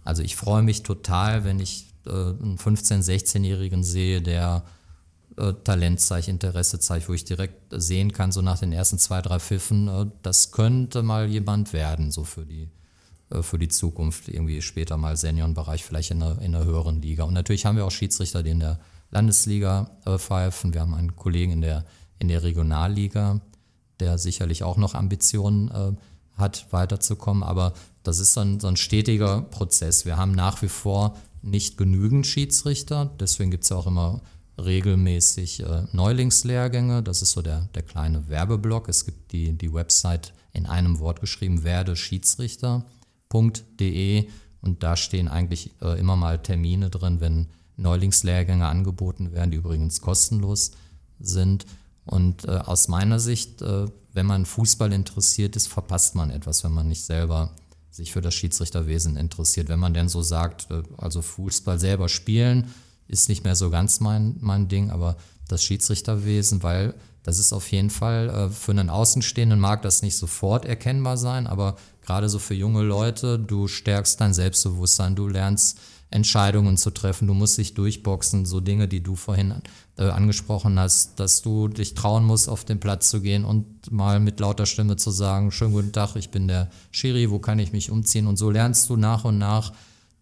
also ich freue mich total, wenn ich äh, einen 15-, 16-Jährigen sehe, der äh, Talent zeigt, Interesse zeigt, wo ich direkt sehen kann, so nach den ersten zwei, drei Pfiffen, äh, das könnte mal jemand werden, so für die, äh, für die Zukunft, irgendwie später mal Seniorenbereich, vielleicht in einer, in einer höheren Liga. Und natürlich haben wir auch Schiedsrichter, die in der Landesliga äh, pfeifen. Wir haben einen Kollegen in der, in der Regionalliga, der sicherlich auch noch Ambitionen äh, hat, weiterzukommen. Aber das ist so ein, so ein stetiger Prozess. Wir haben nach wie vor nicht genügend Schiedsrichter. Deswegen gibt es auch immer regelmäßig äh, Neulingslehrgänge. Das ist so der, der kleine Werbeblock. Es gibt die, die Website in einem Wort geschrieben, werdeschiedsrichter.de und da stehen eigentlich äh, immer mal Termine drin, wenn Neulingslehrgänge angeboten werden, die übrigens kostenlos sind. Und äh, aus meiner Sicht, äh, wenn man Fußball interessiert ist, verpasst man etwas, wenn man nicht selber sich für das Schiedsrichterwesen interessiert. Wenn man denn so sagt, äh, also Fußball selber spielen, ist nicht mehr so ganz mein, mein Ding, aber das Schiedsrichterwesen, weil das ist auf jeden Fall äh, für einen Außenstehenden mag das nicht sofort erkennbar sein, aber gerade so für junge Leute, du stärkst dein Selbstbewusstsein, du lernst Entscheidungen zu treffen, du musst dich durchboxen, so Dinge, die du vorhin äh, angesprochen hast, dass du dich trauen musst, auf den Platz zu gehen und mal mit lauter Stimme zu sagen, schönen guten Tag, ich bin der Schiri, wo kann ich mich umziehen? Und so lernst du nach und nach,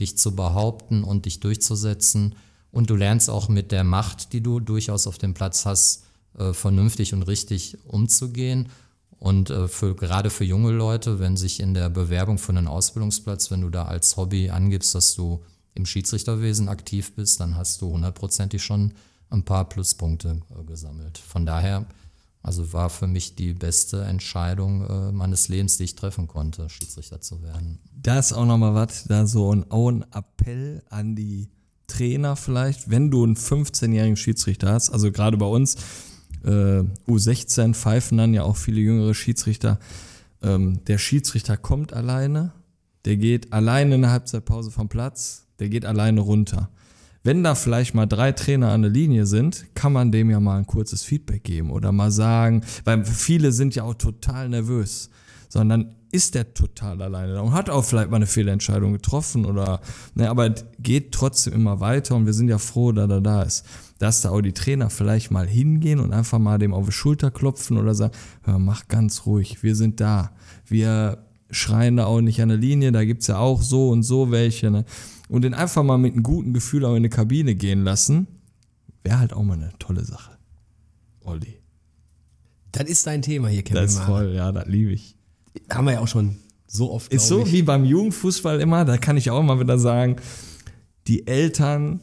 dich zu behaupten und dich durchzusetzen. Und du lernst auch mit der Macht, die du durchaus auf dem Platz hast, äh, vernünftig und richtig umzugehen. Und äh, für, gerade für junge Leute, wenn sich in der Bewerbung für einen Ausbildungsplatz, wenn du da als Hobby angibst, dass du im Schiedsrichterwesen aktiv bist, dann hast du hundertprozentig schon ein paar Pluspunkte äh, gesammelt. Von daher, also war für mich die beste Entscheidung äh, meines Lebens, die ich treffen konnte, Schiedsrichter zu werden. Da ist auch nochmal was, da so ein, auch Appell an die Trainer vielleicht, wenn du einen 15-jährigen Schiedsrichter hast, also gerade bei uns, äh, U16 pfeifen dann ja auch viele jüngere Schiedsrichter. Ähm, der Schiedsrichter kommt alleine, der geht alleine in der Halbzeitpause vom Platz, der geht alleine runter. Wenn da vielleicht mal drei Trainer an der Linie sind, kann man dem ja mal ein kurzes Feedback geben oder mal sagen, weil viele sind ja auch total nervös, sondern ist der total alleine da und hat auch vielleicht mal eine Fehlentscheidung getroffen oder, ne, aber geht trotzdem immer weiter und wir sind ja froh, dass er da ist. Dass da auch die Trainer vielleicht mal hingehen und einfach mal dem auf die Schulter klopfen oder sagen, hör, mach ganz ruhig, wir sind da. Wir schreien da auch nicht an der Linie, da gibt's ja auch so und so welche. Ne? Und den einfach mal mit einem guten Gefühl auch in eine Kabine gehen lassen, wäre halt auch mal eine tolle Sache. Olli. Das ist dein Thema hier, Kevin. Das ist toll, ja, das liebe ich. Haben wir ja auch schon so oft. Ist so ich. wie beim Jugendfußball immer, da kann ich auch mal wieder sagen, die Eltern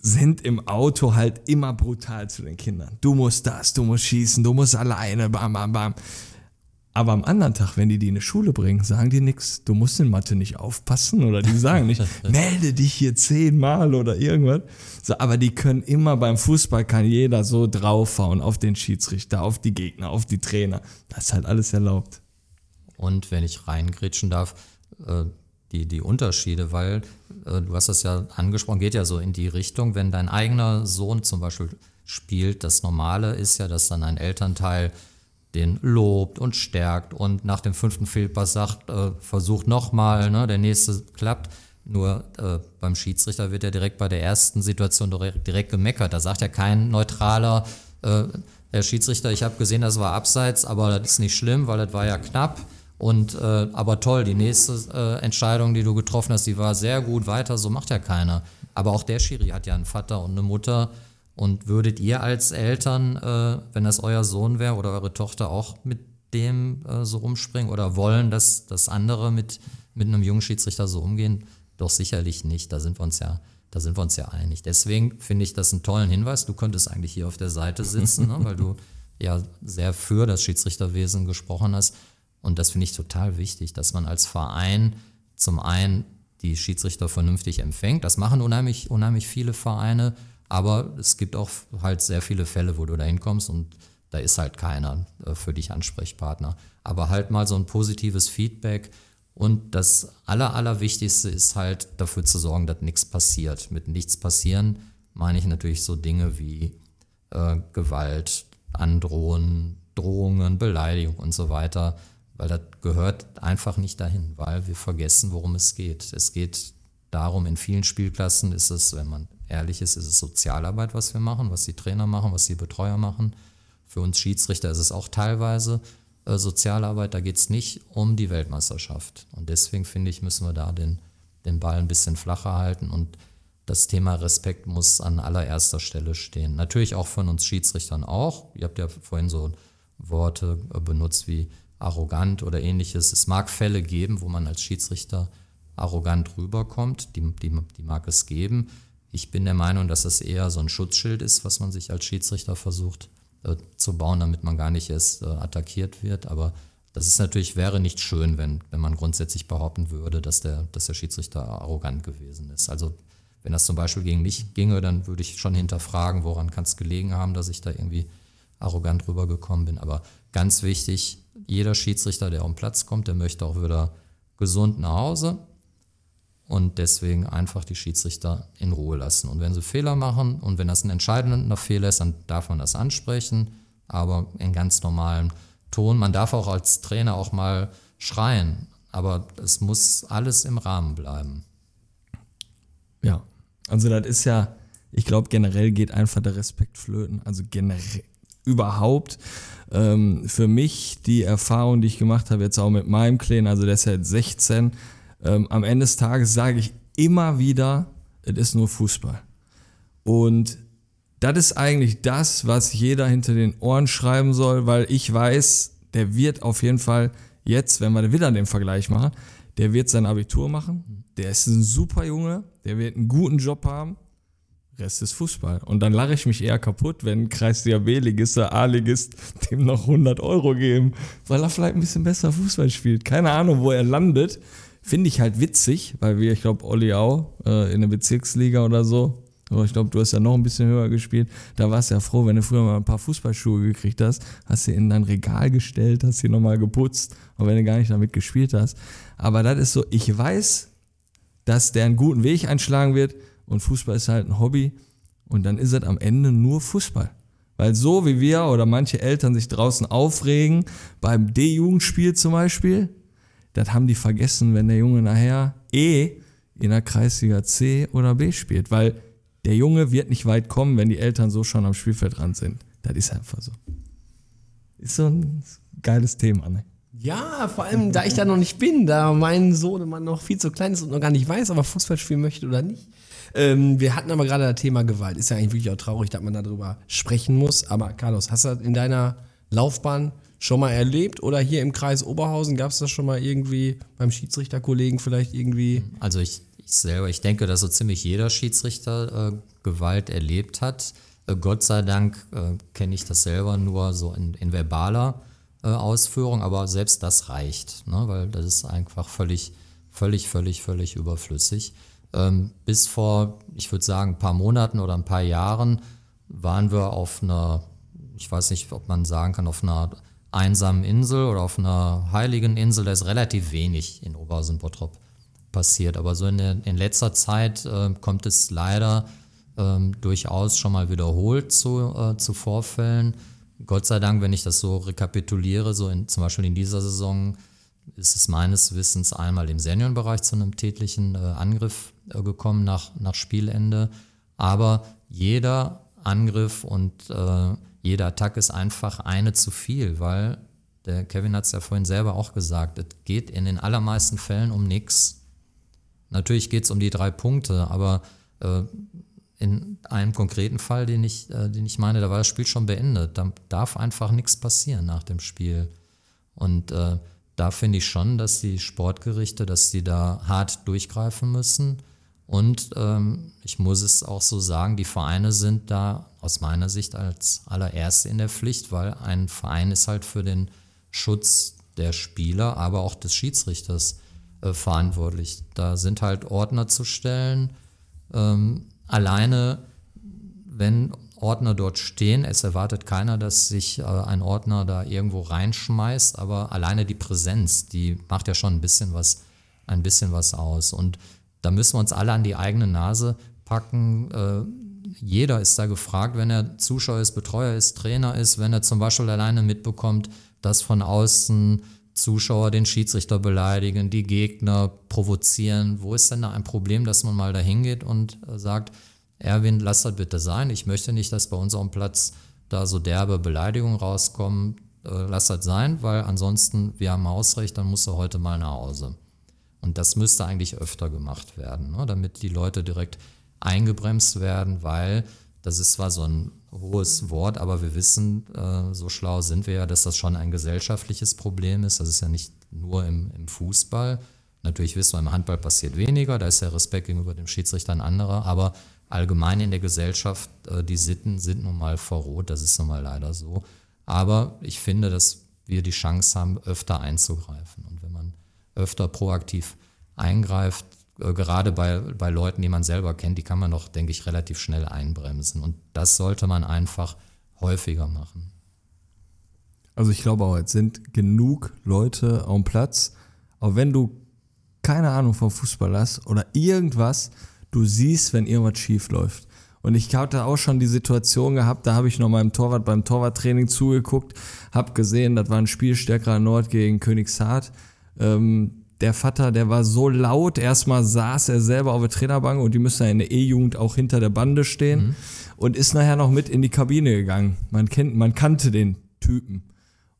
sind im Auto halt immer brutal zu den Kindern. Du musst das, du musst schießen, du musst alleine, bam, bam, bam. Aber am anderen Tag, wenn die die in die Schule bringen, sagen die nix. Du musst in Mathe nicht aufpassen oder die sagen nicht, [LAUGHS] melde dich hier zehnmal oder irgendwas. So, aber die können immer beim Fußball kann jeder so draufhauen auf den Schiedsrichter, auf die Gegner, auf die Trainer. Das ist halt alles erlaubt. Und wenn ich reingrätschen darf, äh, die, die Unterschiede, weil äh, du hast das ja angesprochen, geht ja so in die Richtung, wenn dein eigener Sohn zum Beispiel spielt, das Normale ist ja, dass dann ein Elternteil den lobt und stärkt und nach dem fünften Fehlpass sagt, äh, versucht nochmal, ne, der nächste klappt. Nur äh, beim Schiedsrichter wird ja direkt bei der ersten Situation direkt, direkt gemeckert. Da sagt ja kein neutraler, äh, Herr Schiedsrichter, ich habe gesehen, das war abseits, aber das ist nicht schlimm, weil das war ja knapp. Und äh, aber toll, die nächste äh, Entscheidung, die du getroffen hast, die war sehr gut weiter, so macht ja keiner. Aber auch der Schiri hat ja einen Vater und eine Mutter. Und würdet ihr als Eltern, äh, wenn das euer Sohn wäre oder eure Tochter, auch mit dem äh, so rumspringen oder wollen, dass, dass andere mit, mit einem jungen Schiedsrichter so umgehen? Doch sicherlich nicht. Da sind wir uns ja, da sind wir uns ja einig. Deswegen finde ich das einen tollen Hinweis. Du könntest eigentlich hier auf der Seite sitzen, ne, weil du [LAUGHS] ja sehr für das Schiedsrichterwesen gesprochen hast. Und das finde ich total wichtig, dass man als Verein zum einen die Schiedsrichter vernünftig empfängt. Das machen unheimlich, unheimlich viele Vereine, aber es gibt auch halt sehr viele Fälle, wo du da hinkommst und da ist halt keiner äh, für dich Ansprechpartner. Aber halt mal so ein positives Feedback. Und das Aller, Allerwichtigste ist halt dafür zu sorgen, dass nichts passiert. Mit nichts passieren meine ich natürlich so Dinge wie äh, Gewalt, Androhen, Drohungen, Beleidigung und so weiter, weil das gehört einfach nicht dahin, weil wir vergessen, worum es geht. Es geht darum, in vielen Spielklassen ist es, wenn man ehrlich ist, ist es Sozialarbeit, was wir machen, was die Trainer machen, was die Betreuer machen. Für uns Schiedsrichter ist es auch teilweise äh, Sozialarbeit, da geht es nicht um die Weltmeisterschaft. Und deswegen finde ich, müssen wir da den, den Ball ein bisschen flacher halten und das Thema Respekt muss an allererster Stelle stehen. Natürlich auch von uns Schiedsrichtern auch. Ihr habt ja vorhin so Worte äh, benutzt wie arrogant oder ähnliches. Es mag Fälle geben, wo man als Schiedsrichter arrogant rüberkommt. Die, die, die mag es geben. Ich bin der Meinung, dass das eher so ein Schutzschild ist, was man sich als Schiedsrichter versucht äh, zu bauen, damit man gar nicht erst äh, attackiert wird. Aber das ist natürlich, wäre nicht schön, wenn, wenn man grundsätzlich behaupten würde, dass der, dass der Schiedsrichter arrogant gewesen ist. Also wenn das zum Beispiel gegen mich ginge, dann würde ich schon hinterfragen, woran kann es gelegen haben, dass ich da irgendwie arrogant rübergekommen bin. Aber ganz wichtig, jeder Schiedsrichter, der auf den Platz kommt, der möchte auch wieder gesund nach Hause. Und deswegen einfach die Schiedsrichter in Ruhe lassen. Und wenn sie Fehler machen und wenn das ein entscheidender Fehler ist, dann darf man das ansprechen, aber in ganz normalem Ton. Man darf auch als Trainer auch mal schreien, aber es muss alles im Rahmen bleiben. Ja, also das ist ja, ich glaube generell geht einfach der Respekt flöten. Also generell überhaupt. Ähm, für mich die Erfahrung, die ich gemacht habe, jetzt auch mit meinem Kleinen, also der ist ja jetzt 16, ähm, am Ende des Tages sage ich immer wieder, es ist nur Fußball. Und das ist eigentlich das, was jeder hinter den Ohren schreiben soll, weil ich weiß, der wird auf jeden Fall jetzt, wenn wir wieder den Vergleich machen, der wird sein Abitur machen. Der ist ein super Junge, der wird einen guten Job haben. Rest ist Fußball. Und dann lache ich mich eher kaputt, wenn Kreisliga B-Ligist oder A-Ligist dem noch 100 Euro geben, weil er vielleicht ein bisschen besser Fußball spielt. Keine Ahnung, wo er landet. Finde ich halt witzig, weil wir, ich glaube, Olli auch äh, in der Bezirksliga oder so, aber ich glaube, du hast ja noch ein bisschen höher gespielt. Da warst du ja froh, wenn du früher mal ein paar Fußballschuhe gekriegt hast, hast sie in dein Regal gestellt, hast sie nochmal geputzt, auch wenn du gar nicht damit gespielt hast. Aber das ist so, ich weiß, dass der einen guten Weg einschlagen wird und Fußball ist halt ein Hobby und dann ist es am Ende nur Fußball. Weil so wie wir oder manche Eltern sich draußen aufregen, beim D-Jugendspiel zum Beispiel, das haben die vergessen, wenn der Junge nachher eh in der Kreisliga C oder B spielt, weil der Junge wird nicht weit kommen, wenn die Eltern so schon am Spielfeld dran sind. Das ist einfach so. Ist so ein geiles Thema, ne? Ja, vor allem, da ich da noch nicht bin, da mein Sohn immer noch viel zu klein ist und noch gar nicht weiß, ob er Fußball spielen möchte oder nicht. Ähm, wir hatten aber gerade das Thema Gewalt. Ist ja eigentlich wirklich auch traurig, dass man darüber sprechen muss. Aber Carlos, hast du in deiner Laufbahn schon mal erlebt? Oder hier im Kreis Oberhausen gab es das schon mal irgendwie beim Schiedsrichterkollegen vielleicht irgendwie? Also ich, ich selber, ich denke, dass so ziemlich jeder Schiedsrichter äh, Gewalt erlebt hat. Äh, Gott sei Dank äh, kenne ich das selber nur so in, in verbaler äh, Ausführung, aber selbst das reicht, ne? weil das ist einfach völlig, völlig, völlig, völlig überflüssig. Ähm, bis vor, ich würde sagen, ein paar Monaten oder ein paar Jahren waren wir auf einer, ich weiß nicht, ob man sagen kann, auf einer einsamen Insel oder auf einer heiligen Insel. Da ist relativ wenig in Oberhausen-Bottrop passiert. Aber so in, der, in letzter Zeit äh, kommt es leider ähm, durchaus schon mal wiederholt zu, äh, zu Vorfällen. Gott sei Dank, wenn ich das so rekapituliere, so in, zum Beispiel in dieser Saison ist es meines Wissens einmal im Seniorenbereich zu einem tätlichen äh, Angriff äh, gekommen nach, nach Spielende. Aber jeder Angriff und jede Attacke ist einfach eine zu viel, weil der Kevin hat es ja vorhin selber auch gesagt, es geht in den allermeisten Fällen um nichts. Natürlich geht es um die drei Punkte, aber äh, in einem konkreten Fall, den ich, äh, den ich meine, da war das Spiel schon beendet. Da darf einfach nichts passieren nach dem Spiel. Und äh, da finde ich schon, dass die Sportgerichte, dass die da hart durchgreifen müssen. Und ähm, ich muss es auch so sagen, die Vereine sind da aus meiner Sicht als allererste in der Pflicht, weil ein Verein ist halt für den Schutz der Spieler, aber auch des Schiedsrichters äh, verantwortlich. Da sind halt Ordner zu stellen. Ähm, alleine, wenn Ordner dort stehen, es erwartet keiner, dass sich äh, ein Ordner da irgendwo reinschmeißt, aber alleine die Präsenz, die macht ja schon ein bisschen was, ein bisschen was aus. Und da müssen wir uns alle an die eigene Nase packen. Äh, jeder ist da gefragt, wenn er Zuschauer ist, Betreuer ist, Trainer ist, wenn er zum Beispiel alleine mitbekommt, dass von außen Zuschauer den Schiedsrichter beleidigen, die Gegner provozieren. Wo ist denn da ein Problem, dass man mal da hingeht und äh, sagt, Erwin, lass das bitte sein. Ich möchte nicht, dass bei uns dem Platz da so derbe Beleidigungen rauskommen. Äh, lass das sein, weil ansonsten, wir haben Hausrecht, dann musst du heute mal nach Hause. Und das müsste eigentlich öfter gemacht werden, ne? damit die Leute direkt eingebremst werden, weil das ist zwar so ein hohes Wort, aber wir wissen, äh, so schlau sind wir ja, dass das schon ein gesellschaftliches Problem ist. Das ist ja nicht nur im, im Fußball. Natürlich wissen wir, im Handball passiert weniger, da ist der Respekt gegenüber dem Schiedsrichter ein anderer, aber allgemein in der Gesellschaft, äh, die Sitten sind nun mal verroht, das ist nun mal leider so. Aber ich finde, dass wir die Chance haben, öfter einzugreifen. Und öfter proaktiv eingreift, äh, gerade bei, bei Leuten, die man selber kennt, die kann man doch, denke ich, relativ schnell einbremsen. Und das sollte man einfach häufiger machen. Also ich glaube auch, jetzt sind genug Leute am Platz, auch wenn du keine Ahnung vom Fußball hast oder irgendwas, du siehst, wenn irgendwas schief läuft. Und ich hatte auch schon die Situation gehabt, da habe ich noch meinem Torwart beim Torwarttraining zugeguckt, habe gesehen, das war ein Spiel stärkerer Nord gegen Königshardt. Ähm, der Vater, der war so laut, erstmal saß er selber auf der Trainerbank und die müssen ja in der E-Jugend auch hinter der Bande stehen mhm. und ist nachher noch mit in die Kabine gegangen. Man kennt, man kannte den Typen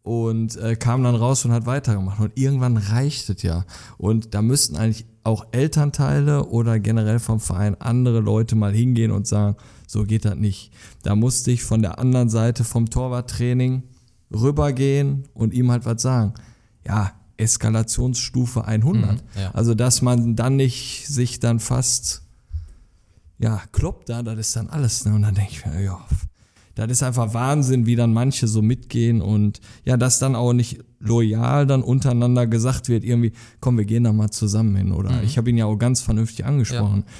und äh, kam dann raus und hat weitergemacht. Und irgendwann reicht es ja. Und da müssten eigentlich auch Elternteile oder generell vom Verein andere Leute mal hingehen und sagen, so geht das nicht. Da musste ich von der anderen Seite vom Torwarttraining rübergehen und ihm halt was sagen. Ja, Eskalationsstufe 100. Mhm, ja. Also, dass man dann nicht sich dann fast, ja, kloppt da, das ist dann alles. Ne? Und dann denke ich mir, ja, das ist einfach Wahnsinn, wie dann manche so mitgehen und ja, dass dann auch nicht loyal dann untereinander gesagt wird, irgendwie, komm, wir gehen da mal zusammen hin. Oder mhm. ich habe ihn ja auch ganz vernünftig angesprochen. Ja.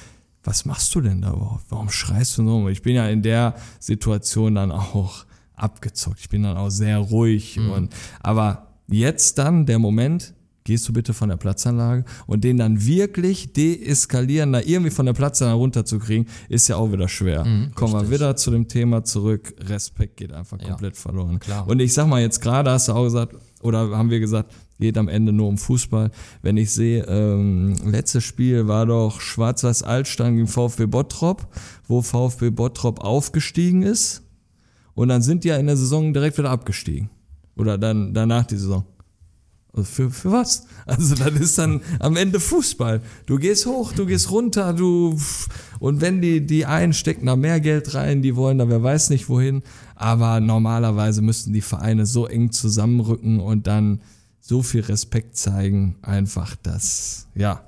Was machst du denn da überhaupt? Warum schreist du so? Ich bin ja in der Situation dann auch abgezockt. Ich bin dann auch sehr ruhig mhm. und aber jetzt dann der Moment, gehst du bitte von der Platzanlage und den dann wirklich deeskalieren, da irgendwie von der Platzanlage runterzukriegen, ist ja auch wieder schwer. Mhm, Kommen wir wieder zu dem Thema zurück, Respekt geht einfach komplett ja, verloren. Klar. Und ich sag mal jetzt gerade, hast du auch gesagt, oder haben wir gesagt, geht am Ende nur um Fußball. Wenn ich sehe, ähm, letztes Spiel war doch Schwarz-Weiß Altstein gegen VfB Bottrop, wo VfB Bottrop aufgestiegen ist und dann sind die ja in der Saison direkt wieder abgestiegen. Oder dann danach die Saison. Also Für, für was? Also das ist dann am Ende Fußball. Du gehst hoch, du gehst runter, du und wenn die die einen stecken da mehr Geld rein, die wollen da wer weiß nicht wohin, aber normalerweise müssten die Vereine so eng zusammenrücken und dann so viel Respekt zeigen, einfach dass ja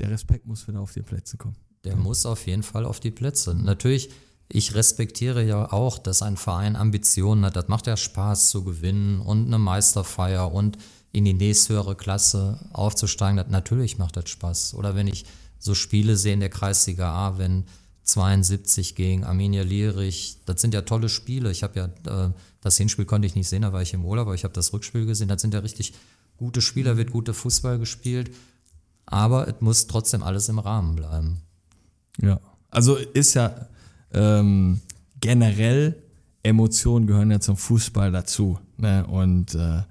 der Respekt muss wieder auf die Plätze kommen. Der muss auf jeden Fall auf die Plätze. Natürlich, ich respektiere ja auch, dass ein Verein Ambitionen hat. Das macht ja Spaß zu gewinnen und eine Meisterfeier und in die nächsthöhere Klasse aufzusteigen. Das, natürlich macht das Spaß. Oder wenn ich so Spiele sehe in der Kreisliga A, wenn 72 gegen Arminia Lierich, das sind ja tolle Spiele. Ich habe ja, äh, das Hinspiel konnte ich nicht sehen, da war ich im Urlaub, aber ich habe das Rückspiel gesehen. Das sind ja richtig gute Spieler, wird guter Fußball gespielt. Aber es muss trotzdem alles im Rahmen bleiben. Ja. Also ist ja ähm, generell Emotionen gehören ja zum Fußball dazu. Ne? Und äh,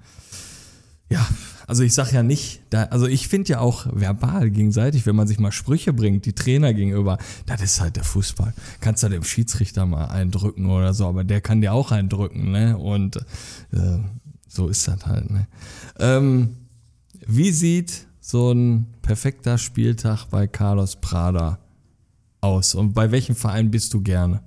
ja, also ich sag ja nicht, da, also ich finde ja auch verbal gegenseitig, wenn man sich mal Sprüche bringt, die Trainer gegenüber, das ist halt der Fußball. Kannst du dem Schiedsrichter mal eindrücken oder so, aber der kann dir auch eindrücken, ne? Und äh, so ist das halt, ne? Ähm, wie sieht so ein perfekter Spieltag bei Carlos Prada aus? Und bei welchem Verein bist du gerne?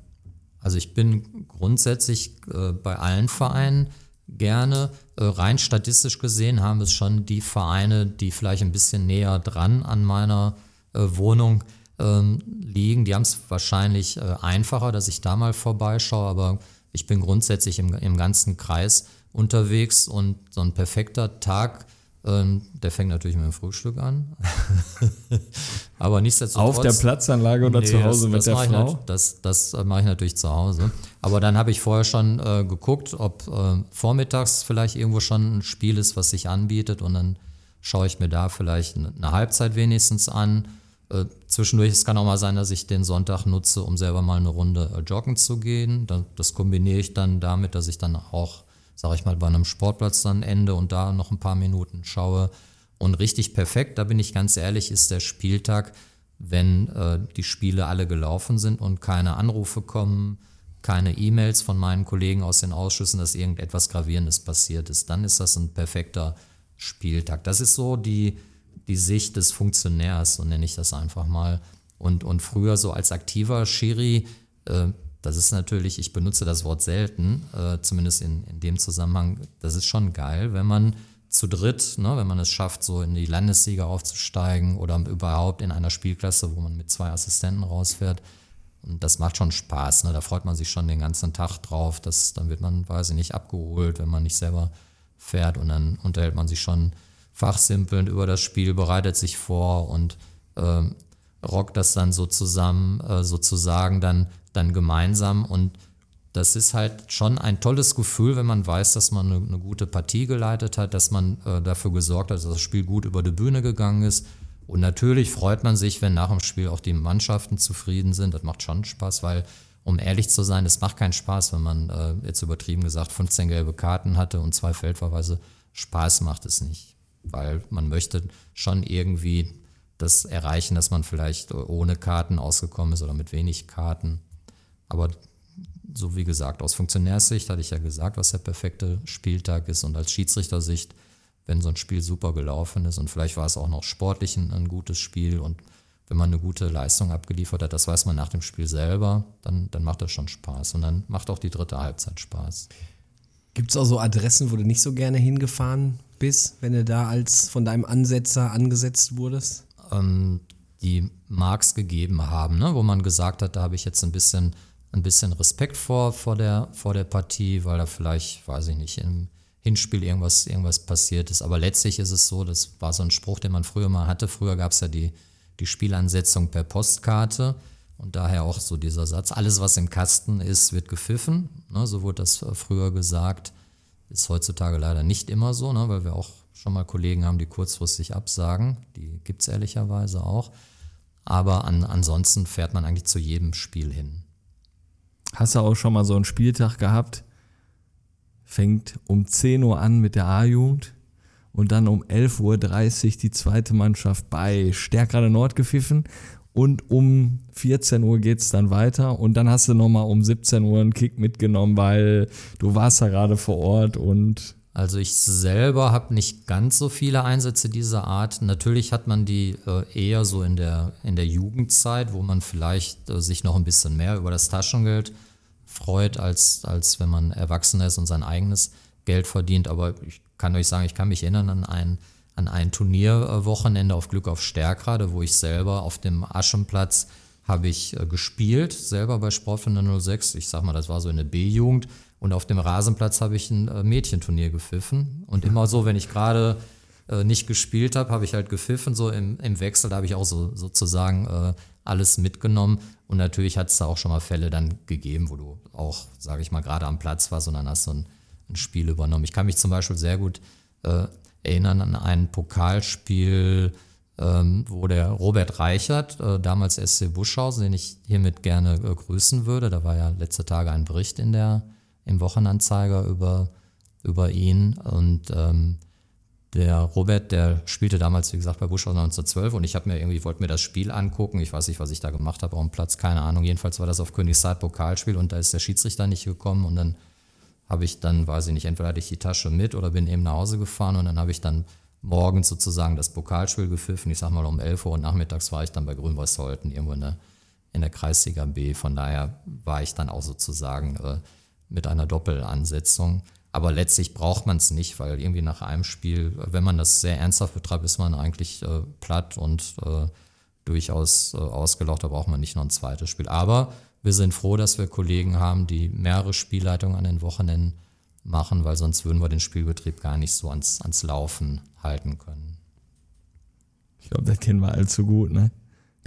Also ich bin grundsätzlich äh, bei allen Vereinen gerne. Äh, rein statistisch gesehen haben es schon die Vereine, die vielleicht ein bisschen näher dran an meiner äh, Wohnung ähm, liegen. Die haben es wahrscheinlich äh, einfacher, dass ich da mal vorbeischaue, aber ich bin grundsätzlich im, im ganzen Kreis unterwegs und so ein perfekter Tag der fängt natürlich mit dem Frühstück an. [LAUGHS] Aber nichtsdestotrotz. Auf der Platzanlage oder Nee, zu Hause das, mit das der mache ich Frau? nat- das das äh, mache ich natürlich zu Hause. Aber dann habe ich vorher schon äh, geguckt, ob äh, vormittags vielleicht irgendwo schon ein Spiel ist, was sich anbietet. Und dann schaue ich mir da vielleicht eine Halbzeit wenigstens an. Äh, zwischendurch, es kann auch mal sein, dass ich den Sonntag nutze, um selber mal eine Runde äh, joggen zu gehen. Da, das kombiniere ich dann damit, dass ich dann auch, sage ich mal, bei einem Sportplatz dann ende und da noch ein paar Minuten schaue. Und richtig perfekt, da bin ich ganz ehrlich, ist der Spieltag, wenn äh, die Spiele alle gelaufen sind und keine Anrufe kommen, keine E-Mails von meinen Kollegen aus den Ausschüssen, dass irgendetwas Gravierendes passiert ist. Dann ist das ein perfekter Spieltag. Das ist so die, die Sicht des Funktionärs, so nenne ich das einfach mal. Und, und früher so als aktiver Schiri, äh, das ist natürlich, ich benutze das Wort selten, äh, zumindest in, in dem Zusammenhang, das ist schon geil, wenn man zu dritt, ne, wenn man es schafft, so in die Landessieger aufzusteigen oder überhaupt in einer Spielklasse, wo man mit zwei Assistenten rausfährt. Und das macht schon Spaß. Ne? Da freut man sich schon den ganzen Tag drauf. Das, dann wird man, weiß ich nicht, abgeholt, wenn man nicht selber fährt. Und dann unterhält man sich schon fachsimpelnd über das Spiel, bereitet sich vor und ähm, rockt das dann so zusammen, äh, sozusagen dann, dann gemeinsam. Und das ist halt schon ein tolles Gefühl, wenn man weiß, dass man eine, eine gute Partie geleitet hat, dass man äh, dafür gesorgt hat, dass das Spiel gut über die Bühne gegangen ist. Und natürlich freut man sich, wenn nach dem Spiel auch die Mannschaften zufrieden sind. Das macht schon Spaß, weil, um ehrlich zu sein, es macht keinen Spaß, wenn man äh, jetzt übertrieben gesagt 15 gelbe Karten hatte und zwei Feldverweise. Spaß macht es nicht, weil man möchte schon irgendwie das erreichen, dass man vielleicht ohne Karten ausgekommen ist oder mit wenig Karten. Aber so wie gesagt, aus Funktionärssicht hatte ich ja gesagt, was der perfekte Spieltag ist und als Schiedsrichtersicht, wenn so ein Spiel super gelaufen ist und vielleicht war es auch noch sportlich ein, ein gutes Spiel und wenn man eine gute Leistung abgeliefert hat, das weiß man nach dem Spiel selber, dann, dann macht das schon Spaß und dann macht auch die dritte Halbzeit Spaß. Gibt es auch so Adressen, wo du nicht so gerne hingefahren bist, wenn du da als von deinem Ansetzer angesetzt wurdest? ähm, die Marks gegeben haben, ne? wo man gesagt hat, da habe ich jetzt ein bisschen, ein bisschen Respekt vor, vor, der, vor der Partie, weil da vielleicht, weiß ich nicht, im Hinspiel irgendwas, irgendwas passiert ist. Aber letztlich ist es so, das war so ein Spruch, den man früher mal hatte. Früher gab es ja die, die Spielansetzung per Postkarte und daher auch so dieser Satz, alles was im Kasten ist, wird gepfiffen. Ne? So wurde das früher gesagt. Ist heutzutage leider nicht immer so, ne? weil wir auch schon mal Kollegen haben, die kurzfristig absagen. Die gibt es ehrlicherweise auch. Aber an, ansonsten fährt man eigentlich zu jedem Spiel hin. Hast du auch schon mal so einen Spieltag gehabt? Fängt um 10 Uhr an mit der A-Jugend und dann um 11.30 Uhr die zweite Mannschaft bei Stärkrade Nord gepfiffen und um 14 Uhr geht's dann weiter und dann hast du nochmal um 17 Uhr einen Kick mitgenommen, weil du warst da gerade vor Ort und Also ich selber habe nicht ganz so viele Einsätze dieser Art. Natürlich hat man die äh, eher so in der, in der Jugendzeit, wo man vielleicht äh, sich noch ein bisschen mehr über das Taschengeld freut, als, als wenn man erwachsen ist und sein eigenes Geld verdient. Aber ich kann euch sagen, ich kann mich erinnern an ein, an ein Turnierwochenende auf Glück auf Stärkrade, wo ich selber auf dem Aschenplatz habe ich äh, gespielt, selber bei Sportfinder 06. Ich sag mal, das war so in der B-Jugend. Und auf dem Rasenplatz habe ich ein äh, Mädchenturnier gepfiffen. Und immer so, wenn ich gerade äh, nicht gespielt habe, habe ich halt gepfiffen, so im, im Wechsel. Da habe ich auch so sozusagen äh, alles mitgenommen. Und natürlich hat es da auch schon mal Fälle dann gegeben, wo du auch, sage ich mal, gerade am Platz warst und dann hast du ein, ein Spiel übernommen. Ich kann mich zum Beispiel sehr gut äh, erinnern an ein Pokalspiel, ähm, wo der Robert Reichert, äh, damals SC Buschhausen, den ich hiermit gerne äh, grüßen würde, da war ja letzte Tage ein Bericht in der im Wochenanzeiger über, über ihn. Und ähm, der Robert, der spielte damals, wie gesagt, bei Buschhausen 1912 und ich habe mir irgendwie, wollte mir das Spiel angucken. Ich weiß nicht, was ich da gemacht habe, auf dem Platz, keine Ahnung. Jedenfalls war das auf Königszeit Pokalspiel und da ist der Schiedsrichter nicht gekommen und dann habe ich dann, weiß ich nicht, entweder hatte ich die Tasche mit oder bin eben nach Hause gefahren und dann habe ich dann morgens sozusagen das Pokalspiel gepfiffen. Ich sag mal um 11 Uhr und nachmittags war ich dann bei Grün-Weiß-Holten irgendwo in der, in der Kreisliga B. Von daher war ich dann auch sozusagen äh, mit einer Doppelansetzung. Aber letztlich braucht man es nicht, weil irgendwie nach einem Spiel, wenn man das sehr ernsthaft betreibt, ist man eigentlich äh, platt und äh, durchaus äh, ausgelaucht. Da braucht man nicht noch ein zweites Spiel. Aber wir sind froh, dass wir Kollegen haben, die mehrere Spielleitungen an den Wochenenden machen, weil sonst würden wir den Spielbetrieb gar nicht so ans, ans Laufen halten können. Ich glaube, das kennen wir allzu gut, ne?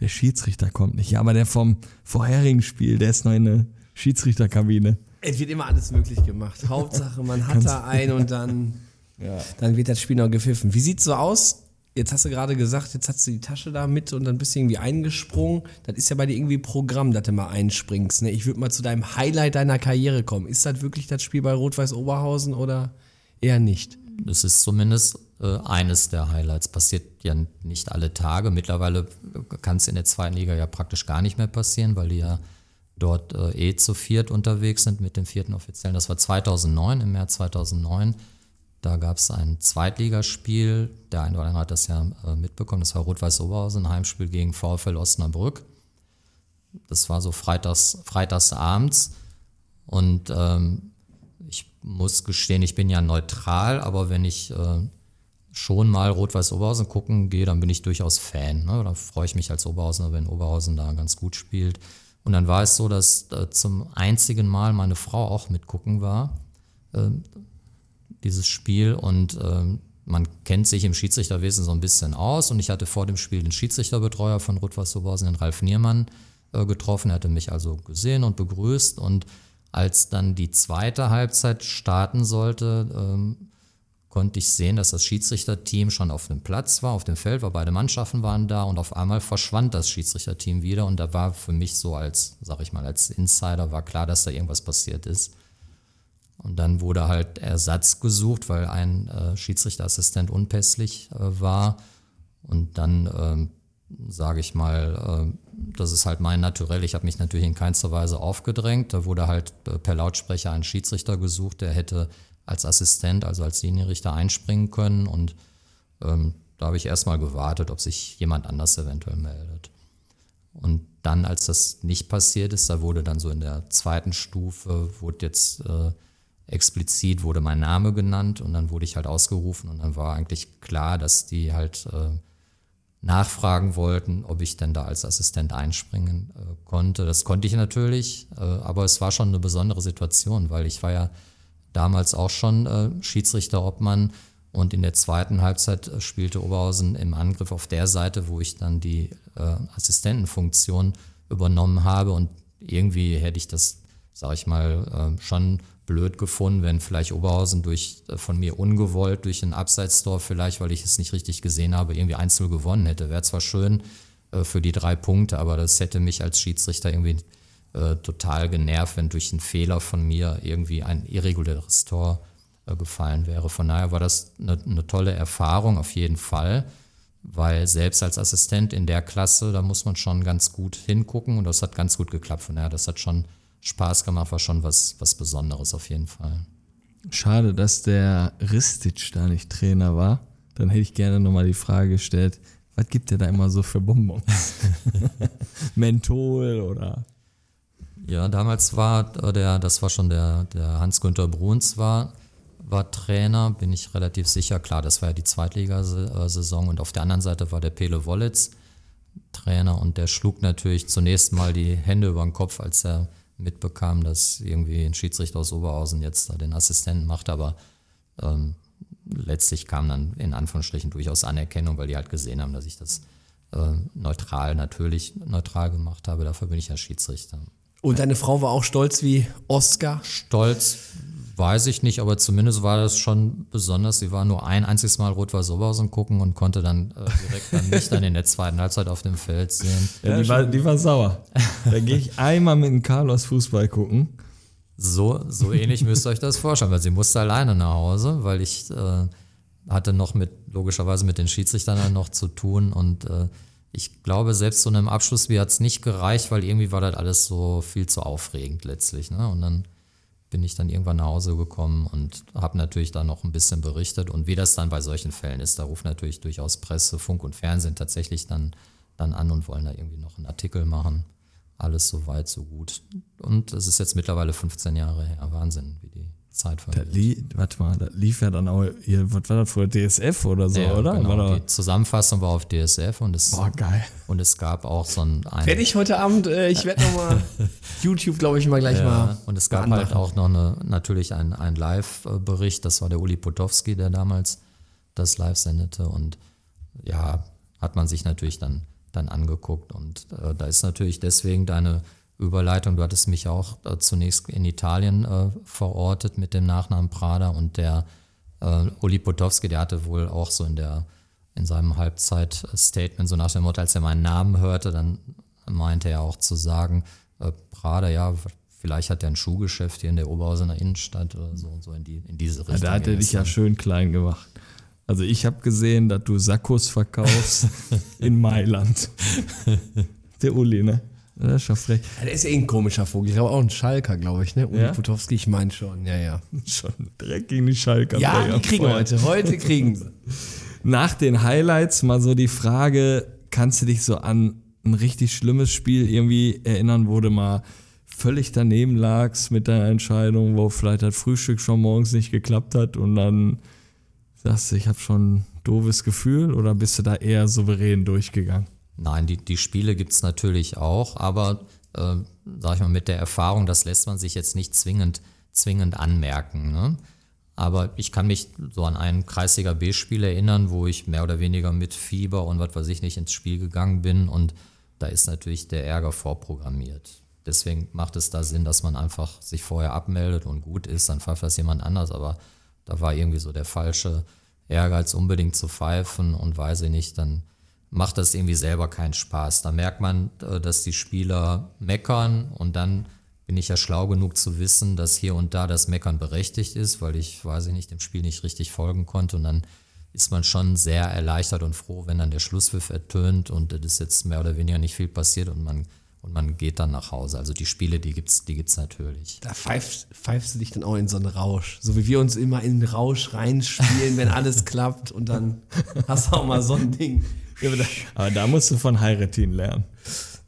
Der Schiedsrichter kommt nicht. Ja, aber der vom vorherigen Spiel, der ist noch in der Schiedsrichterkabine. Es wird immer alles möglich gemacht. [LAUGHS] Hauptsache, man hat da einen und dann, Ja. dann wird das Spiel noch gepfiffen. Wie sieht's so aus? Jetzt hast du gerade gesagt, jetzt hast du die Tasche da mit und dann bist du irgendwie eingesprungen. Das ist ja bei dir irgendwie Programm, dass du mal einspringst. Ne? Ich würde mal zu deinem Highlight deiner Karriere kommen. Ist das wirklich das Spiel bei Rot-Weiß Oberhausen oder eher nicht? Das ist zumindest äh, eines der Highlights. Passiert ja nicht alle Tage. Mittlerweile kann es in der zweiten Liga ja praktisch gar nicht mehr passieren, weil die ja dort äh, eh zu viert unterwegs sind mit dem vierten Offiziellen. Das war 2009, im März 2009. Da gab es ein Zweitligaspiel. Der eine oder andere hat das ja äh, mitbekommen. Das war Rot-Weiß Oberhausen, ein Heimspiel gegen VfL Osnabrück. Das war so freitags, freitags abends. Und ähm, ich muss gestehen, ich bin ja neutral, aber wenn ich äh, schon mal Rot-Weiß Oberhausen gucken gehe, dann bin ich durchaus Fan. Ne? Da freue ich mich als Oberhausener, wenn Oberhausen da ganz gut spielt. Und dann war es so, dass äh, zum einzigen Mal meine Frau auch mitgucken war, äh, dieses Spiel. Und ähm, man kennt sich im Schiedsrichterwesen so ein bisschen aus. Und ich hatte vor dem Spiel den Schiedsrichterbetreuer von Rot-Weiß den Ralf Niermann, äh, getroffen. Er hatte mich also gesehen und begrüßt. Und als dann die zweite Halbzeit starten sollte, ähm, konnte ich sehen, dass das Schiedsrichterteam schon auf dem Platz war, auf dem Feld war, beide Mannschaften waren da und auf einmal verschwand das Schiedsrichterteam wieder und da war für mich so als, sag ich mal, als Insider war klar, dass da irgendwas passiert ist. Und dann wurde halt Ersatz gesucht, weil ein äh, Schiedsrichterassistent unpässlich äh, war. Und dann, ähm, sage ich mal, äh, das ist halt mein Naturell. Ich habe mich natürlich in keinster Weise aufgedrängt. Da wurde halt äh, per Lautsprecher ein Schiedsrichter gesucht, der hätte als Assistent, also als Linienrichter einspringen können. Und ähm, da habe ich erstmal gewartet, ob sich jemand anders eventuell meldet. Und dann, als das nicht passiert ist, da wurde dann so in der zweiten Stufe, wurde jetzt äh, explizit, wurde mein Name genannt und dann wurde ich halt ausgerufen und dann war eigentlich klar, dass die halt äh, nachfragen wollten, ob ich denn da als Assistent einspringen äh, konnte. Das konnte ich natürlich, äh, aber es war schon eine besondere Situation, weil ich war ja damals auch schon äh, Schiedsrichter-Obmann und in der zweiten Halbzeit äh, spielte Oberhausen im Angriff auf der Seite, wo ich dann die äh, Assistentenfunktion übernommen habe und irgendwie hätte ich das, sage ich mal, äh, schon blöd gefunden, wenn vielleicht Oberhausen durch äh, von mir ungewollt durch ein Abseitstor vielleicht, weil ich es nicht richtig gesehen habe, irgendwie einzeln gewonnen hätte. Wäre zwar schön äh, für die drei Punkte, aber das hätte mich als Schiedsrichter irgendwie äh, total genervt, wenn durch einen Fehler von mir irgendwie ein irreguläres Tor äh, gefallen wäre. Von daher war das eine, eine tolle Erfahrung auf jeden Fall, weil selbst als Assistent in der Klasse, da muss man schon ganz gut hingucken und das hat ganz gut geklappt. Von daher, das hat schon Spaß gemacht, war schon was, was Besonderes auf jeden Fall. Schade, dass der Ristic da nicht Trainer war. Dann hätte ich gerne nochmal die Frage gestellt, was gibt der da immer so für Bonbons? [LAUGHS] [LAUGHS] Menthol oder Ja, damals war äh, der, das war schon der, der Hans-Günther Bruns war, war Trainer, bin ich relativ sicher. Klar, das war ja die Zweitligasaison und auf der anderen Seite war der Pele Wollitz Trainer und der schlug natürlich zunächst mal die Hände über den Kopf, als er mitbekam, dass irgendwie ein Schiedsrichter aus Oberhausen jetzt da den Assistenten macht, aber ähm, letztlich kam dann in Anführungsstrichen durchaus Anerkennung, weil die halt gesehen haben, dass ich das äh, neutral, natürlich neutral gemacht habe. Dafür bin ich ja Schiedsrichter. Und deine Frau war auch stolz wie Oscar. Stolz weiß ich nicht, aber zumindest war das schon besonders. Sie war nur ein einziges Mal Rot-Weiß Oberhausen gucken und konnte dann äh, direkt dann mich dann in der zweiten Halbzeit auf dem Feld sehen. Ja, die, war, die war sauer. Da gehe ich einmal mit dem Carlos Fußball gucken. So, so ähnlich müsst ihr euch das vorstellen, weil sie musste alleine nach Hause, weil ich äh, hatte noch mit, logischerweise mit den Schiedsrichtern dann noch zu tun und äh, ich glaube, selbst so einem Abschluss wie hat es nicht gereicht, weil irgendwie war das alles so viel zu aufregend letztlich. Ne? Und dann bin ich dann irgendwann nach Hause gekommen und habe natürlich dann noch ein bisschen berichtet. Und wie das dann bei solchen Fällen ist, da ruft natürlich durchaus Presse, Funk und Fernsehen tatsächlich dann, dann an und wollen da irgendwie noch einen Artikel machen. Alles so weit, so gut. Und es ist jetzt mittlerweile 15 Jahre her. Wahnsinn, wie die Zeit li warte mal, da lief ja dann auch, hier, was war das früher, DSF oder so, Ja, oder? Genau. Die Zusammenfassung war auf DSF und es, boah, geil. und es gab auch so ein, Werde ich heute Abend, äh, ich werde nochmal [LAUGHS] YouTube, glaube ich, mal gleich Ja, mal. und es gab halt auch noch eine, natürlich einen, einen Live-Bericht, das war der Uli Potowski, der damals das live sendete und ja, hat man sich natürlich dann, dann angeguckt und äh, da ist natürlich deswegen deine Überleitung, du hattest mich auch äh, zunächst in Italien äh, verortet mit dem Nachnamen Prada und der äh, Uli Potowski, der hatte wohl auch so in der in seinem Halbzeit-Statement so nach dem Motto, als er meinen Namen hörte, dann meinte er auch zu sagen, äh, Prada, ja, vielleicht hat er ein Schuhgeschäft hier in der Oberhausener Innenstadt oder so und so in, die, in diese Richtung. Ja, da hat er dich ja schön klein gemacht. Also ich habe gesehen, dass du Sakkos verkaufst [LAUGHS] in Mailand. Der Uli, ne? Das ist schon frech. Ja, der ist eh ein komischer Vogel. Ich glaube auch ein Schalker, glaube ich, ne? Uli Ja? Potowski, ich meine schon, ja, ja. [LAUGHS] Schon direkt gegen die Schalker. Ja, die kriegen heute. Heute [LAUGHS] kriegen sie. Nach den Highlights mal so die Frage, kannst du dich so an ein richtig schlimmes Spiel irgendwie erinnern, wo du mal völlig daneben lagst mit deiner Entscheidung, wo vielleicht das Frühstück schon morgens nicht geklappt hat und dann sagst du, ich habe schon ein doofes Gefühl oder bist du da eher souverän durchgegangen? Nein, die, die Spiele gibt es natürlich auch, aber äh, sag ich mal, mit der Erfahrung, das lässt man sich jetzt nicht zwingend, zwingend anmerken. Ne? Aber ich kann mich so an ein Kreisliga B-Spiel erinnern, wo ich mehr oder weniger mit Fieber und was weiß ich nicht ins Spiel gegangen bin und da ist natürlich der Ärger vorprogrammiert. Deswegen macht es da Sinn, dass man einfach sich vorher abmeldet und gut ist, dann pfeift das jemand anders, aber da war irgendwie so der falsche Ehrgeiz, unbedingt zu pfeifen und weiß ich nicht, dann macht das irgendwie selber keinen Spaß. Da merkt man, äh, dass die Spieler meckern und dann bin ich ja schlau genug zu wissen, dass hier und da das Meckern berechtigt ist, weil ich, weiß ich nicht, dem Spiel nicht richtig folgen konnte und dann ist man schon sehr erleichtert und froh, wenn dann der Schlusspfiff ertönt und es ist jetzt mehr oder weniger nicht viel passiert und man, und man geht dann nach Hause. Also die Spiele, die gibt's, die gibt's natürlich. Da pfeifst, pfeifst du dich dann auch in so einen Rausch. So wie wir uns immer in den Rausch reinspielen, wenn [LAUGHS] alles klappt und dann hast du auch mal so ein Ding. Ja, aber, da, da musst du von Heiretin lernen.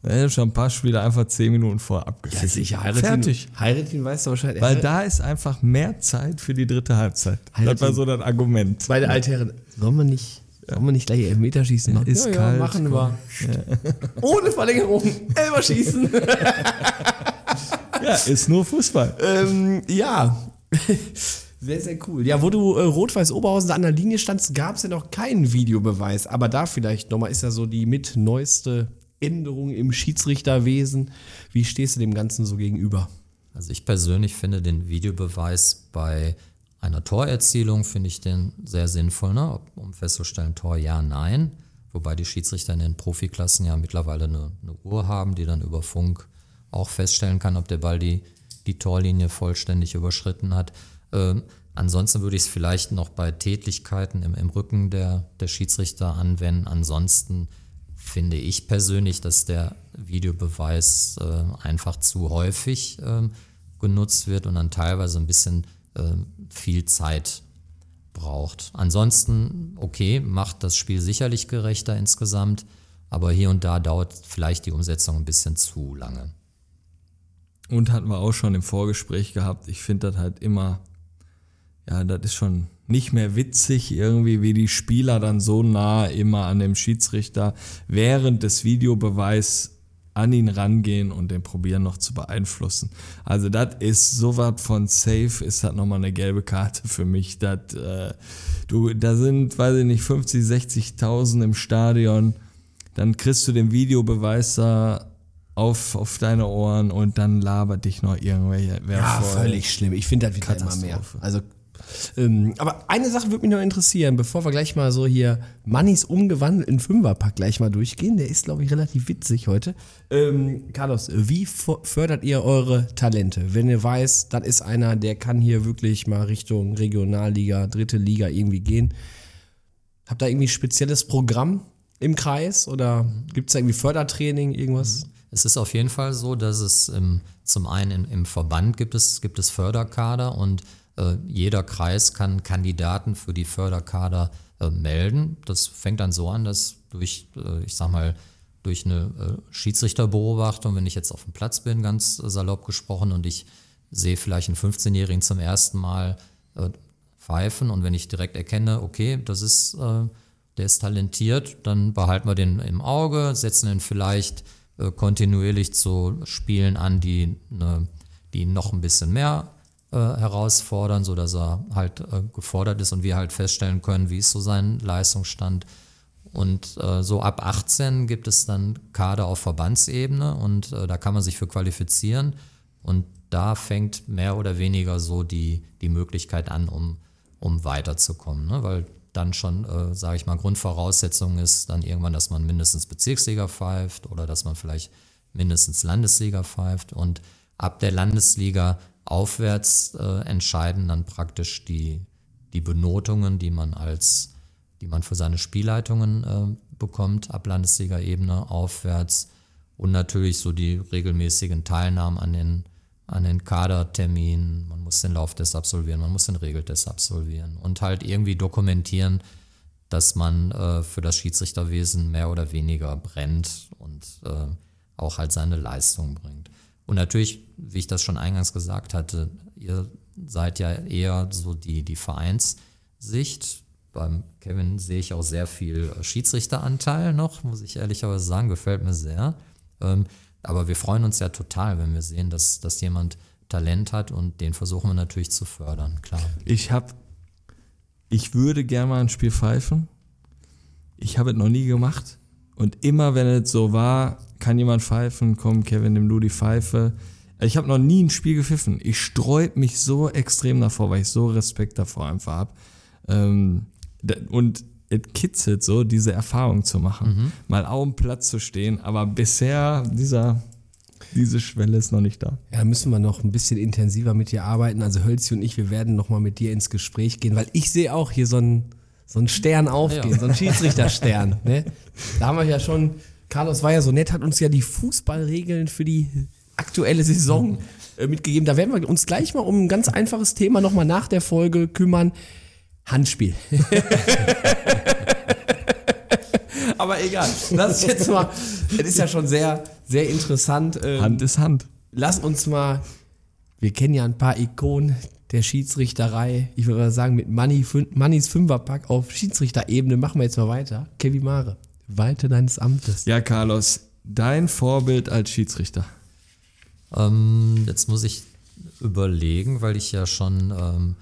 Er hat schon ein paar Spiele einfach zehn Minuten vor abgepfiffen. Fertig. Heiratin weißt du wahrscheinlich. Weil da ist einfach mehr Zeit für die dritte Halbzeit. Das Heiretin- war so das Argument. Beide Altherren. Sollen wir nicht, sollen wir nicht gleich Elfmeterschießen machen? ist kalt, machen wir. [LAUGHS] Ohne Verlängerung. Elferschießen. Ja, ist nur Fußball. [LAUGHS] ähm, ja. Sehr, sehr cool. Ja, wo du äh, Rot-Weiß Oberhausen an der Linie standst, gab es ja noch keinen Videobeweis. Aber da vielleicht nochmal ist ja so die mit neueste Änderung im Schiedsrichterwesen. Wie stehst du dem Ganzen so gegenüber? Also ich persönlich finde den Videobeweis bei einer Torerzielung finde ich den sehr sinnvoll, ne? Um festzustellen, Tor ja, nein. Wobei die Schiedsrichter in den Profiklassen ja mittlerweile eine, eine Uhr haben, die dann über Funk auch feststellen kann, ob der Ball die, die Torlinie vollständig überschritten hat. Ähm, ansonsten würde ich es vielleicht noch bei Tätlichkeiten im, im Rücken der, der Schiedsrichter anwenden. Ansonsten finde ich persönlich, dass der Videobeweis äh, einfach zu häufig ähm, genutzt wird und dann teilweise ein bisschen äh, viel Zeit braucht. Ansonsten, okay, macht das Spiel sicherlich gerechter insgesamt, aber hier und da dauert vielleicht die Umsetzung ein bisschen zu lange. Und hatten wir auch schon im Vorgespräch gehabt. Ich finde das halt immer, ja, das ist schon nicht mehr witzig irgendwie, wie die Spieler dann so nah immer an dem Schiedsrichter während des Videobeweis an ihn rangehen und den probieren noch zu beeinflussen. Also das ist so was von safe, ist das nochmal eine gelbe Karte für mich. Das, äh, du, da sind, weiß ich nicht, 50, 60.000 im Stadion, dann kriegst du den Videobeweis da auf, auf deine Ohren und dann labert dich noch irgendwelche. Ja, voll. völlig schlimm. Ich finde, das wird halt immer mehr. Also, ähm, aber eine Sache würde mich noch interessieren, bevor wir gleich mal so hier Mannis umgewandelten Fünferpack gleich mal durchgehen. Der ist, glaube ich, relativ witzig heute. Ähm, Carlos, wie fördert ihr eure Talente? Wenn ihr weiß, das ist einer, der kann hier wirklich mal Richtung Regionalliga, dritte Liga irgendwie gehen. Habt ihr irgendwie ein spezielles Programm im Kreis oder gibt es da irgendwie Fördertraining, irgendwas? Es ist auf jeden Fall so, dass es im, zum einen im, im Verband gibt es, gibt es Förderkader und jeder Kreis kann Kandidaten für die Förderkader äh, melden. Das fängt dann so an, dass durch, äh, ich sag mal, durch eine äh, Schiedsrichterbeobachtung, wenn ich jetzt auf dem Platz bin, ganz äh, salopp gesprochen, und ich sehe vielleicht einen 15-Jährigen zum ersten Mal äh, pfeifen und wenn ich direkt erkenne, okay, das ist, äh, der ist talentiert, dann behalten wir den im Auge, setzen ihn vielleicht äh, kontinuierlich zu Spielen an, die, ne, die noch ein bisschen mehr äh, herausfordern, sodass er halt äh, gefordert ist und wir halt feststellen können, wie ist so sein Leistungsstand. Und äh, so ab 18 gibt es dann Kader auf Verbandsebene und äh, da kann man sich für qualifizieren. Und da fängt mehr oder weniger so die, die Möglichkeit an, um, um weiterzukommen. Ne? Weil dann schon, äh, sage ich mal, Grundvoraussetzung ist dann irgendwann, dass man mindestens Bezirksliga pfeift oder dass man vielleicht mindestens Landesliga pfeift. Und ab der Landesliga aufwärts äh, entscheiden dann praktisch die, die Benotungen, die man als die man für seine Spielleitungen äh, bekommt, ab Landesliga-Ebene aufwärts und natürlich so die regelmäßigen Teilnahmen an den, an den Kaderterminen. Man muss den Lauftest absolvieren, man muss den Regeltest absolvieren und halt irgendwie dokumentieren, dass man äh, für das Schiedsrichterwesen mehr oder weniger brennt und äh, auch halt seine Leistung bringt. Und natürlich, wie ich das schon eingangs gesagt hatte, ihr seid ja eher so die, die Vereinssicht. Beim Kevin sehe ich auch sehr viel Schiedsrichteranteil noch, muss ich ehrlicherweise sagen, gefällt mir sehr. Ähm, aber wir freuen uns ja total, wenn wir sehen, dass, dass jemand Talent hat und den versuchen wir natürlich zu fördern, klar. Ich habe, ich würde gerne mal ein Spiel pfeifen. Ich habe es noch nie gemacht. Und immer wenn es so war, kann jemand pfeifen, komm Kevin, nimm du die Pfeife. Ich habe noch nie ein Spiel gepfiffen. Ich sträub mich so extrem davor, weil ich so Respekt davor einfach habe. Ähm, und es kitzelt so, diese Erfahrung zu machen. Mal auf dem Platz zu stehen. Aber bisher, dieser, diese Schwelle ist noch nicht da. Ja, da müssen wir noch ein bisschen intensiver mit dir arbeiten. Also Hölzi und ich, wir werden noch mal mit dir ins Gespräch gehen, weil ich sehe auch hier so einen, so einen Stern aufgehen, Ja. so einen Schiedsrichterstern. ne? Da haben wir ja schon, Carlos war ja so nett, hat uns ja die Fußballregeln für die aktuelle Saison äh, mitgegeben. Da werden wir uns gleich mal um ein ganz einfaches Thema noch mal nach der Folge kümmern. Handspiel. [LAUGHS] Aber egal, das ist jetzt mal, das ist ja schon sehr, sehr interessant. ähm, Hand ist Hand. lass uns mal, wir kennen ja ein paar Ikonen der Schiedsrichterei. Ich würde mal sagen, mit Money, fün- Mannys Fünferpack auf Schiedsrichterebene machen wir jetzt mal weiter. Kevin Mare, walte deines Amtes. Ja, Carlos, dein Vorbild als Schiedsrichter. Ähm, jetzt muss ich überlegen, weil ich ja schon ähm,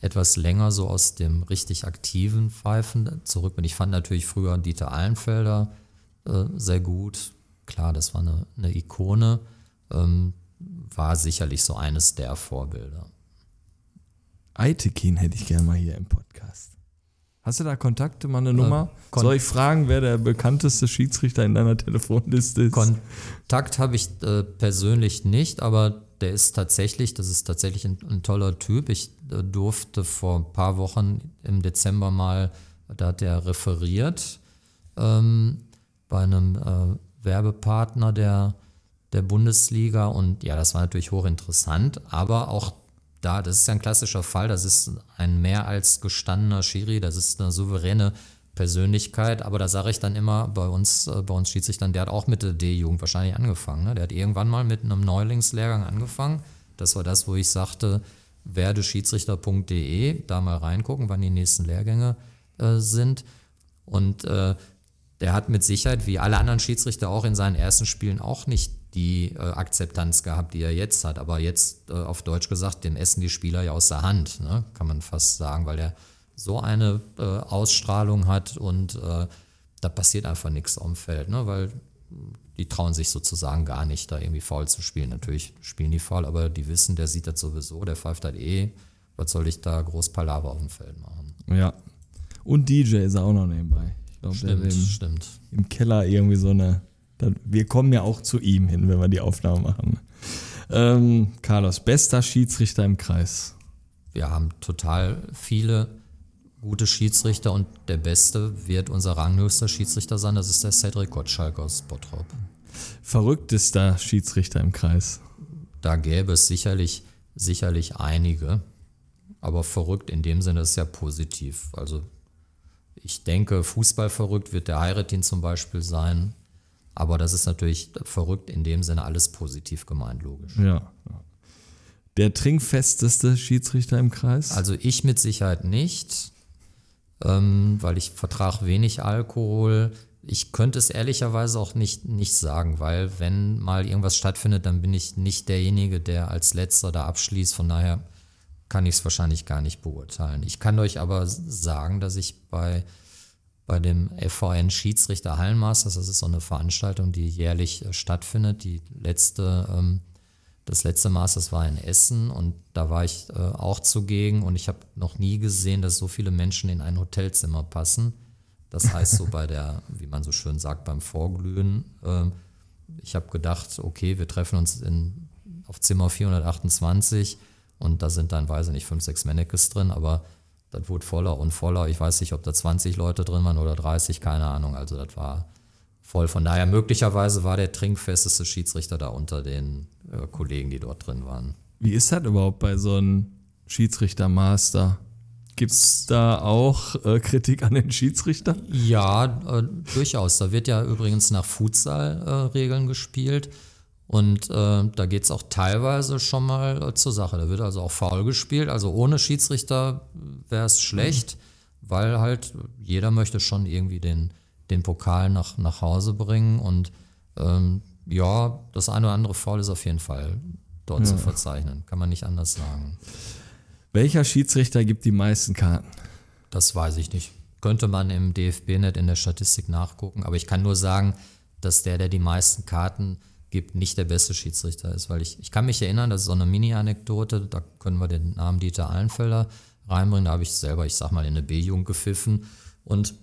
etwas länger so aus dem richtig aktiven Pfeifen zurück bin. Ich fand natürlich früher Dieter Allenfelder äh, sehr gut. Klar, das war eine, eine Ikone. Ähm, war sicherlich so eines der Vorbilder. Aitekin hätte ich gerne mal hier im Podcast. Hast du da Kontakte, mal eine Nummer? Kon- Soll ich fragen, wer der bekannteste Schiedsrichter in deiner Telefonliste ist? Kontakt habe ich äh, persönlich nicht, aber der ist tatsächlich, das ist tatsächlich ein, ein toller Typ. Ich äh, durfte vor ein paar Wochen im Dezember mal, da hat er referiert ähm, bei einem äh, Werbepartner der, der Bundesliga und ja, das war natürlich hochinteressant, aber auch da, das ist ja ein klassischer Fall, das ist ein mehr als gestandener Schiri, das ist eine souveräne Persönlichkeit, aber da sage ich dann immer, bei uns, äh, bei uns Schiedsrichtern, der hat auch mit der D-Jugend wahrscheinlich angefangen. Ne? Der hat irgendwann mal mit einem Neulingslehrgang angefangen. Das war das, wo ich sagte, werdeschiedsrichter.de, da mal reingucken, wann die nächsten Lehrgänge äh, sind. Und äh, der hat mit Sicherheit, wie alle anderen Schiedsrichter auch in seinen ersten Spielen, auch nicht die äh, Akzeptanz gehabt, die er jetzt hat. Aber jetzt, äh, auf Deutsch gesagt, dem essen die Spieler ja aus der Hand, ne? kann man fast sagen, weil er so eine äh, Ausstrahlung hat und äh, da passiert einfach nichts auf dem Feld, ne? weil die trauen sich sozusagen gar nicht, da irgendwie faul zu spielen. Natürlich spielen die faul, aber die wissen, der sieht das sowieso, der pfeift halt eh. Was soll ich da groß Palaver auf dem Feld machen? Ja. Und DJ ist er auch noch nebenbei. Ich glaube, der Stimmt, im, stimmt. im Keller irgendwie so eine. Wir kommen ja auch zu ihm hin, wenn wir die Aufnahme machen. Ähm, Carlos, bester Schiedsrichter im Kreis. Wir haben total viele gute Schiedsrichter und der beste wird unser ranghöchster Schiedsrichter sein, das ist der Cedric Gottschalk aus Bottrop. Verrücktester Schiedsrichter im Kreis. Da gäbe es sicherlich, sicherlich einige, aber verrückt in dem Sinne ist ja positiv. Also ich denke, Fußball verrückt wird der Heiratin zum Beispiel sein, aber das ist natürlich verrückt in dem Sinne alles positiv gemeint, logisch. Ja. Der trinkfesteste Schiedsrichter im Kreis? Also ich mit Sicherheit nicht, ähm, weil ich vertrage wenig Alkohol. Ich könnte es ehrlicherweise auch nicht, nicht sagen, weil wenn mal irgendwas stattfindet, dann bin ich nicht derjenige, der als letzter da abschließt. Von daher kann ich es wahrscheinlich gar nicht beurteilen. Ich kann euch aber sagen, dass ich bei, bei dem FVN Schiedsrichter Hallenmasters, das ist so eine Veranstaltung, die jährlich äh, stattfindet, die letzte ähm, das letzte Masters war in Essen und da war ich äh, auch zugegen und ich habe noch nie gesehen, dass so viele Menschen in ein Hotelzimmer passen. Das heißt so bei der, [LAUGHS] wie man so schön sagt, beim Vorglühen. Äh, ich habe gedacht, okay, wir treffen uns in, auf Zimmer 428 und da sind dann, weiß ich nicht, fünf, sechs Mannekes drin, aber das wurde voller und voller. Ich weiß nicht, ob da 20 Leute drin waren oder 30, keine Ahnung. Also das war voll. Von daher möglicherweise war der trinkfesteste Schiedsrichter da unter den äh, Kollegen, die dort drin waren. Wie ist das überhaupt bei so einem Schiedsrichter-Master? Gibt es da auch äh, Kritik an den Schiedsrichter? Ja, äh, durchaus. Da wird ja übrigens nach Futsal-Regeln gespielt. Und äh, da geht es auch teilweise schon mal äh, zur Sache. Da wird also auch faul gespielt. Also ohne Schiedsrichter wäre es schlecht, mhm. weil halt jeder möchte schon irgendwie den, den Pokal nach, nach Hause bringen. Und ähm, ja, das eine oder andere Foul ist auf jeden Fall dort ja. zu verzeichnen. Kann man nicht anders sagen. Welcher Schiedsrichter gibt die meisten Karten? Das weiß ich nicht. Könnte man im DFB-Net in der Statistik nachgucken. Aber ich kann nur sagen, dass der, der die meisten Karten gibt, nicht der beste Schiedsrichter ist. Weil ich, ich kann mich erinnern, das ist so eine Mini-Anekdote, da können wir den Namen Dieter Allenfelder reinbringen. Da habe ich selber, ich sag mal, in eine B-Jugend gepfiffen. Und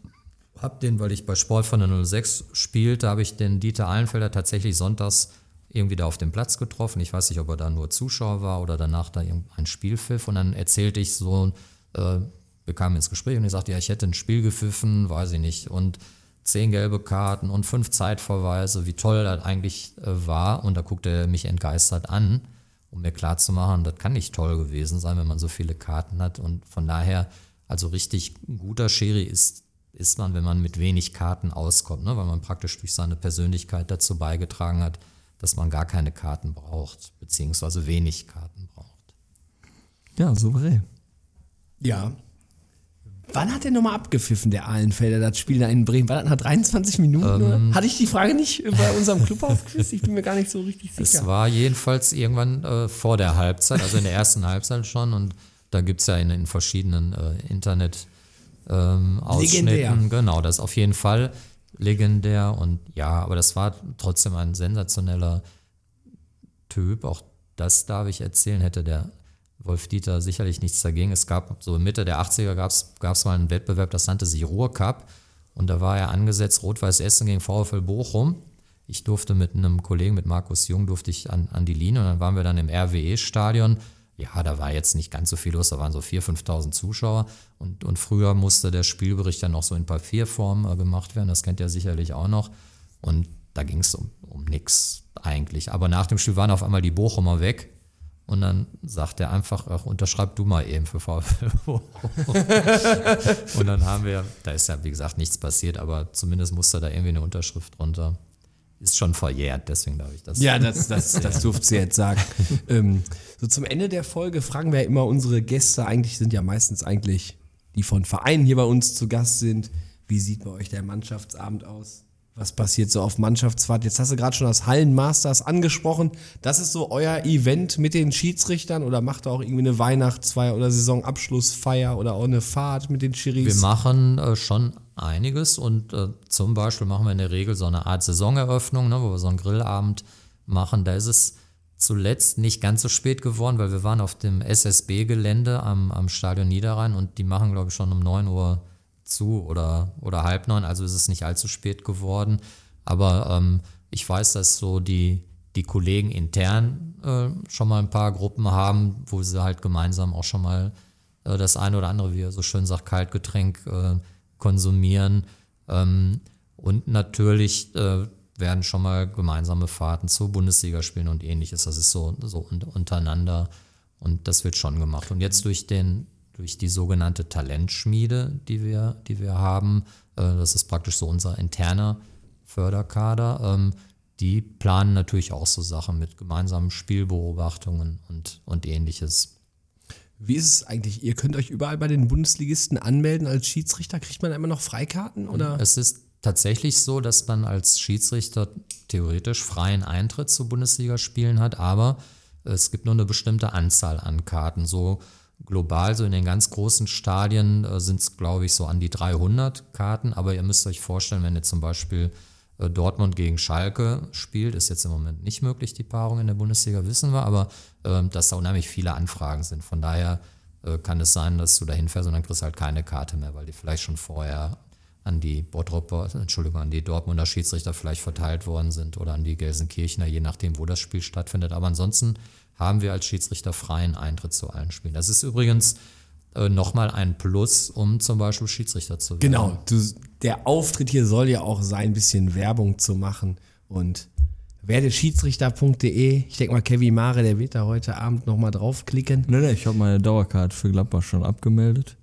habe den, weil ich bei Sport von der 06 spielte, habe ich den Dieter Allenfelder tatsächlich sonntags irgendwie da auf dem Platz getroffen. Ich weiß nicht, ob er da nur Zuschauer war oder danach da ein Spielpfiff. Und dann erzählte ich so, äh, wir kamen ins Gespräch und ich sagte, ja, ich hätte ein Spiel gepfiffen, weiß ich nicht. Und zehn gelbe Karten und fünf Zeitverweise, wie toll das eigentlich äh, war. Und da guckte er mich entgeistert an, um mir klarzumachen, das kann nicht toll gewesen sein, wenn man so viele Karten hat. Und von daher, also richtig guter Schiri ist ist man, wenn man mit wenig Karten auskommt, ne? weil man praktisch durch seine Persönlichkeit dazu beigetragen hat, dass man gar keine Karten braucht, beziehungsweise wenig Karten braucht. Ja, souverän. Ja. Wann hat der nochmal abgepfiffen, der Ahlenfelder, das Spiel da in Bremen? War das nach 23 Minuten? Ähm, Hatte ich die Frage nicht bei unserem Clubhausquiz? Ich bin mir gar nicht so richtig sicher. Es war jedenfalls irgendwann äh, vor der Halbzeit, also in der ersten Halbzeit schon. Und da gibt es ja in, in verschiedenen äh, Internet- ähm. Genau, das auf jeden Fall legendär. Und ja, aber das war trotzdem ein sensationeller Typ. Auch das darf ich erzählen, hätte der Wolf Dieter sicherlich nichts dagegen. Es gab so Mitte der 80er gab es mal einen Wettbewerb, das nannte sich Ruhrcup. Und da war er angesetzt, Rot-Weiß Essen gegen VfL Bochum. Ich durfte mit einem Kollegen, mit Markus Jung, durfte ich an, an die Linie und dann waren wir dann im RWE-Stadion ja, da war jetzt nicht ganz so viel los, da waren so 4.000, 5.000 Zuschauer und, und früher musste der Spielbericht dann noch so in Papierform äh, gemacht werden, das kennt ihr sicherlich auch noch und da ging es um, um nichts eigentlich. Aber nach dem Spiel waren auf einmal die Bochumer weg Und dann sagt er einfach, ach, unterschreib du mal eben für VfL. [LAUGHS] Und dann haben wir, da ist ja wie gesagt nichts passiert, aber zumindest musste da irgendwie eine Unterschrift drunter. Ist schon verjährt, deswegen darf ich das. Ja, das, das, [LAUGHS] das durfte sie jetzt sagen. [LAUGHS] ähm, so zum Ende der Folge fragen wir ja immer unsere Gäste, eigentlich sind ja meistens eigentlich die von Vereinen hier bei uns zu Gast sind. Wie sieht bei euch der Mannschaftsabend aus? Was passiert so auf Mannschaftsfahrt? Jetzt hast du gerade schon das Hallenmasters angesprochen. Das ist so euer Event mit den Schiedsrichtern oder macht ihr auch irgendwie eine Weihnachtsfeier oder Saisonabschlussfeier oder auch eine Fahrt mit den Schiris? Wir machen äh, schon einiges und äh, zum Beispiel machen wir in der Regel so eine Art Saisoneröffnung, ne, wo wir so einen Grillabend machen. Da ist es zuletzt nicht ganz so spät geworden, weil wir waren auf dem SSB-Gelände am, am Stadion Niederrhein und die machen, glaube ich, schon um 9 Uhr zu oder, oder halb neun, also ist es nicht allzu spät geworden. Aber ähm, ich weiß, dass so die, die Kollegen intern äh, schon mal ein paar Gruppen haben, wo sie halt gemeinsam auch schon mal äh, das eine oder andere, wie er so schön sagt, Kaltgetränk äh, konsumieren. Ähm, und natürlich äh, werden schon mal gemeinsame Fahrten zu Bundesligaspielen und ähnliches. Das ist so, so untereinander und das wird schon gemacht. Und jetzt durch den durch die sogenannte Talentschmiede, die wir, die wir haben. Äh, das ist praktisch so unser interner Förderkader. Ähm, die planen natürlich auch so Sachen mit gemeinsamen Spielbeobachtungen und, und ähnliches. Wie ist es eigentlich? Ihr könnt euch überall bei den Bundesligisten anmelden als Schiedsrichter. Kriegt man immer noch Freikarten? Oder? Es ist tatsächlich so, dass man als Schiedsrichter theoretisch freien Eintritt zu Bundesligaspielen hat, aber es gibt nur eine bestimmte Anzahl an Karten. So global, so in den ganz großen Stadien äh, sind es, glaube ich, so an die 300 Karten. Aber ihr müsst euch vorstellen, wenn ihr zum Beispiel äh, Dortmund gegen Schalke spielt, ist jetzt im Moment nicht möglich, die Paarung in der Bundesliga, wissen wir, aber äh, dass da unheimlich viele Anfragen sind. Von daher äh, kann es sein, dass du dahin fährst und dann kriegst du halt keine Karte mehr, weil die vielleicht schon vorher an die Bottropper, Entschuldigung, an die Dortmunder Schiedsrichter vielleicht verteilt worden sind oder an die Gelsenkirchener, je nachdem, wo das Spiel stattfindet. Aber ansonsten haben wir als Schiedsrichter freien Eintritt zu allen Spielen. Das ist übrigens äh, nochmal ein Plus, um zum Beispiel Schiedsrichter zu werden. Genau, du, der Auftritt hier soll ja auch sein, ein bisschen Werbung zu machen und werdeschiedsrichter.de. Ich denke mal, Kevin Mare, der wird da heute Abend nochmal draufklicken. Nee, nee, ich habe meine Dauerkarte für Gladbach schon abgemeldet.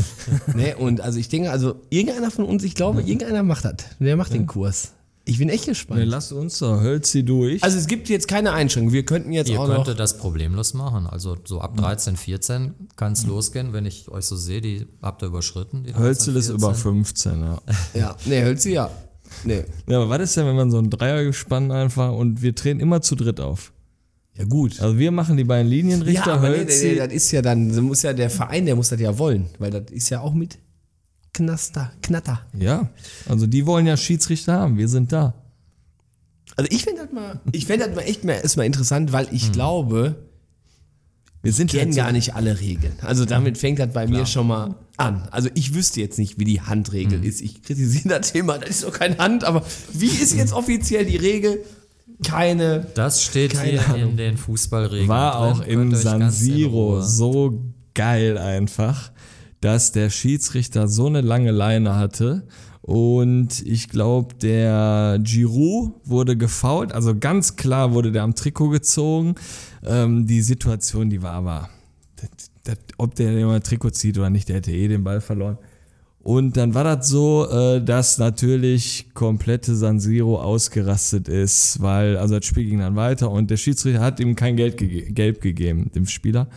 [LAUGHS] ne, und also ich denke, also irgendeiner von uns, ich glaube, irgendeiner macht das. Der macht den Kurs. Ich bin echt gespannt. Nee, lass uns doch, Hölzi durch. Also es gibt jetzt keine Einschränkung. Wir könnten jetzt Ihr auch könntet noch. das problemlos machen. Also so ab 13, 14 kann es losgehen. Wenn ich euch so sehe, die habt ihr überschritten. Die 13, Hölzel ist 14. über 15, ja. [LAUGHS] Ja, nee, Hölzi, ja. Nee. Ja, aber was ist denn, wenn man so ein Dreiergespann einfach und wir treten immer zu dritt auf? Ja, gut. Also wir machen die beiden Linienrichter, ja, aber nee, nee, nee, das ist ja dann, das muss ja der Verein, der muss das ja wollen, weil das ist ja auch mit Knaster, Knatter. ja, also die wollen ja Schiedsrichter haben, wir sind da. Also ich fände das mal, ich fände das mal echt mal erstmal interessant, weil ich glaube, Wir sind kennen gar nicht alle Regeln. Also damit fängt das bei mir schon mal an. Also ich wüsste jetzt nicht, wie die Handregel ist. Ich kritisiere das Thema, das ist doch keine Hand, aber wie ist jetzt offiziell die Regel? Keine. Das steht Keine hier Ahnung. in den Fußballregeln. war auch im San Siro so geil einfach, dass der Schiedsrichter so eine lange Leine hatte und ich glaube, der Giroud wurde gefault, also ganz klar wurde der am Trikot gezogen. Ähm, die Situation, die war aber, das, das, ob der immer Trikot zieht oder nicht, der hätte eh den Ball verloren. Und dann war das so, äh, dass natürlich komplette San Siro ausgerastet ist, weil, also das Spiel ging dann weiter und der Schiedsrichter hat ihm kein Geld gege Gelb gegeben, dem Spieler.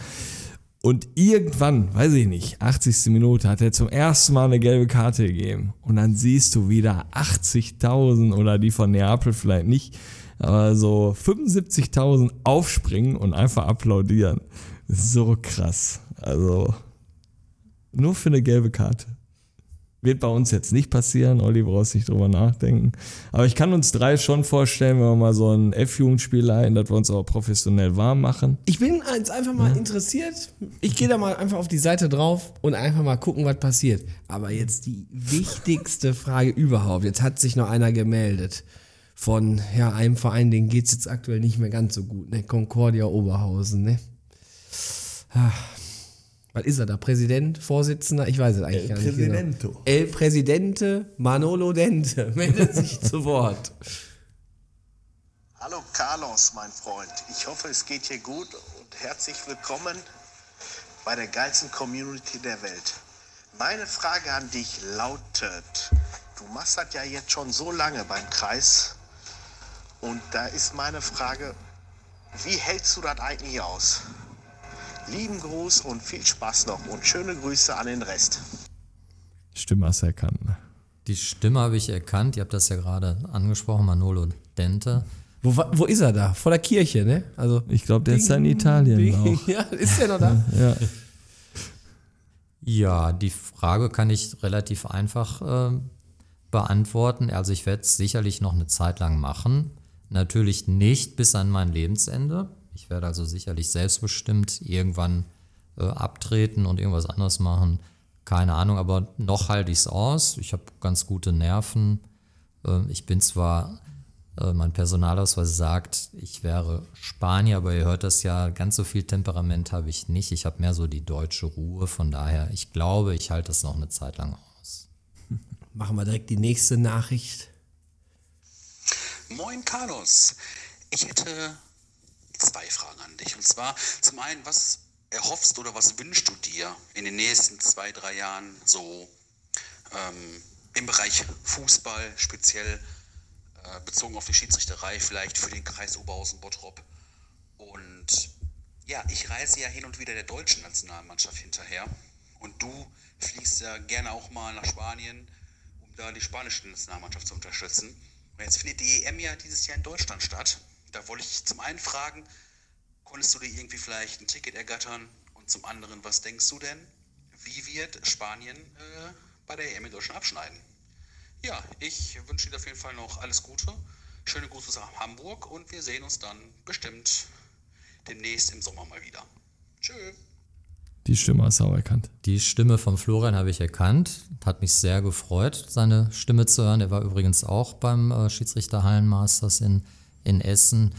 Und irgendwann, weiß ich nicht, 80. Minute hat er zum ersten Mal eine gelbe Karte gegeben. Und dann siehst du wieder 80.000 oder die von Neapel vielleicht nicht, aber so 75.000 aufspringen und einfach applaudieren. So krass. Also nur für eine gelbe Karte. Wird bei uns jetzt nicht passieren, Olli brauchst nicht drüber nachdenken. Aber ich kann uns drei schon vorstellen, wenn wir mal so ein F-Jugendspiel leiten, dass wir uns auch professionell warm machen. Ich bin jetzt einfach mal interessiert. Ich gehe da mal einfach auf die Seite drauf und einfach mal gucken, was passiert. Aber jetzt die wichtigste Frage überhaupt. Jetzt hat sich noch einer gemeldet von ja, einem Verein, den geht es jetzt aktuell nicht mehr ganz so gut, ne? Concordia Oberhausen, ne? Ah. Was ist er da? Präsident, Vorsitzender? Ich weiß es eigentlich gar nicht. Presidento. Genau. El Presidente Manolo Dente [LAUGHS] meldet sich zu Wort. Hallo Carlos, mein Freund. Ich hoffe, es geht dir gut und und herzlich willkommen bei der geilsten Community der Welt. Meine Frage an dich lautet, du machst das ja jetzt schon so lange beim Kreis und da ist meine Frage, wie hältst du das eigentlich aus? Lieben Gruß und viel Spaß noch und schöne Grüße an den Rest. Stimme hast du erkannt. Ne? Die Stimme habe ich erkannt, ihr habt das ja gerade angesprochen, Manolo Dente. Wo, wo ist er da? Vor der Kirche, ne? Also, Ich glaube, der ist da in Italien Ding. auch. [LAUGHS] Ja, ist der noch da? Ja. Ja, die Frage kann ich relativ einfach äh, beantworten. Also ich werde es sicherlich noch eine Zeit lang machen. Natürlich nicht bis an mein Lebensende. Ich werde also sicherlich selbstbestimmt irgendwann äh, abtreten und irgendwas anderes machen. Keine Ahnung, aber noch halte ich es aus. Ich habe ganz gute Nerven. Äh, ich bin zwar, äh, mein Personalausweis sagt, ich wäre Spanier, aber ihr hört das ja, ganz so viel Temperament habe ich nicht. Ich habe mehr so die deutsche Ruhe. Von daher, ich glaube, ich halte das noch eine Zeit lang aus. [LAUGHS] Machen wir direkt die nächste Nachricht. Moin Carlos, ich hätte zwei Fragen an dich. Und zwar zum einen, was erhoffst oder was wünschst du dir in den nächsten zwei, drei Jahren so ähm, im Bereich Fußball, speziell äh, bezogen auf die Schiedsrichterei, vielleicht für den Kreis Oberhausen-Bottrop? Und ja, ich reise ja hin und wieder der deutschen Nationalmannschaft hinterher. Und du fliegst ja gerne auch mal nach Spanien, um da die spanische Nationalmannschaft zu unterstützen. Und jetzt findet die EM ja dieses Jahr in Deutschland statt. Da wollte ich zum einen fragen, konntest du dir irgendwie vielleicht ein Ticket ergattern? Und zum anderen, was denkst du denn, wie wird Spanien äh, bei der EM in Deutschland abschneiden? Ja, ich wünsche dir auf jeden Fall noch alles Gute. Schöne Grüße nach Hamburg und wir sehen uns dann bestimmt demnächst im Sommer mal wieder. Tschö. Die Stimme hast du auch erkannt. Die Stimme von Florian habe ich erkannt. Hat mich sehr gefreut, seine Stimme zu hören. Er war übrigens auch beim äh, Schiedsrichter Hallenmasters in, in Essen.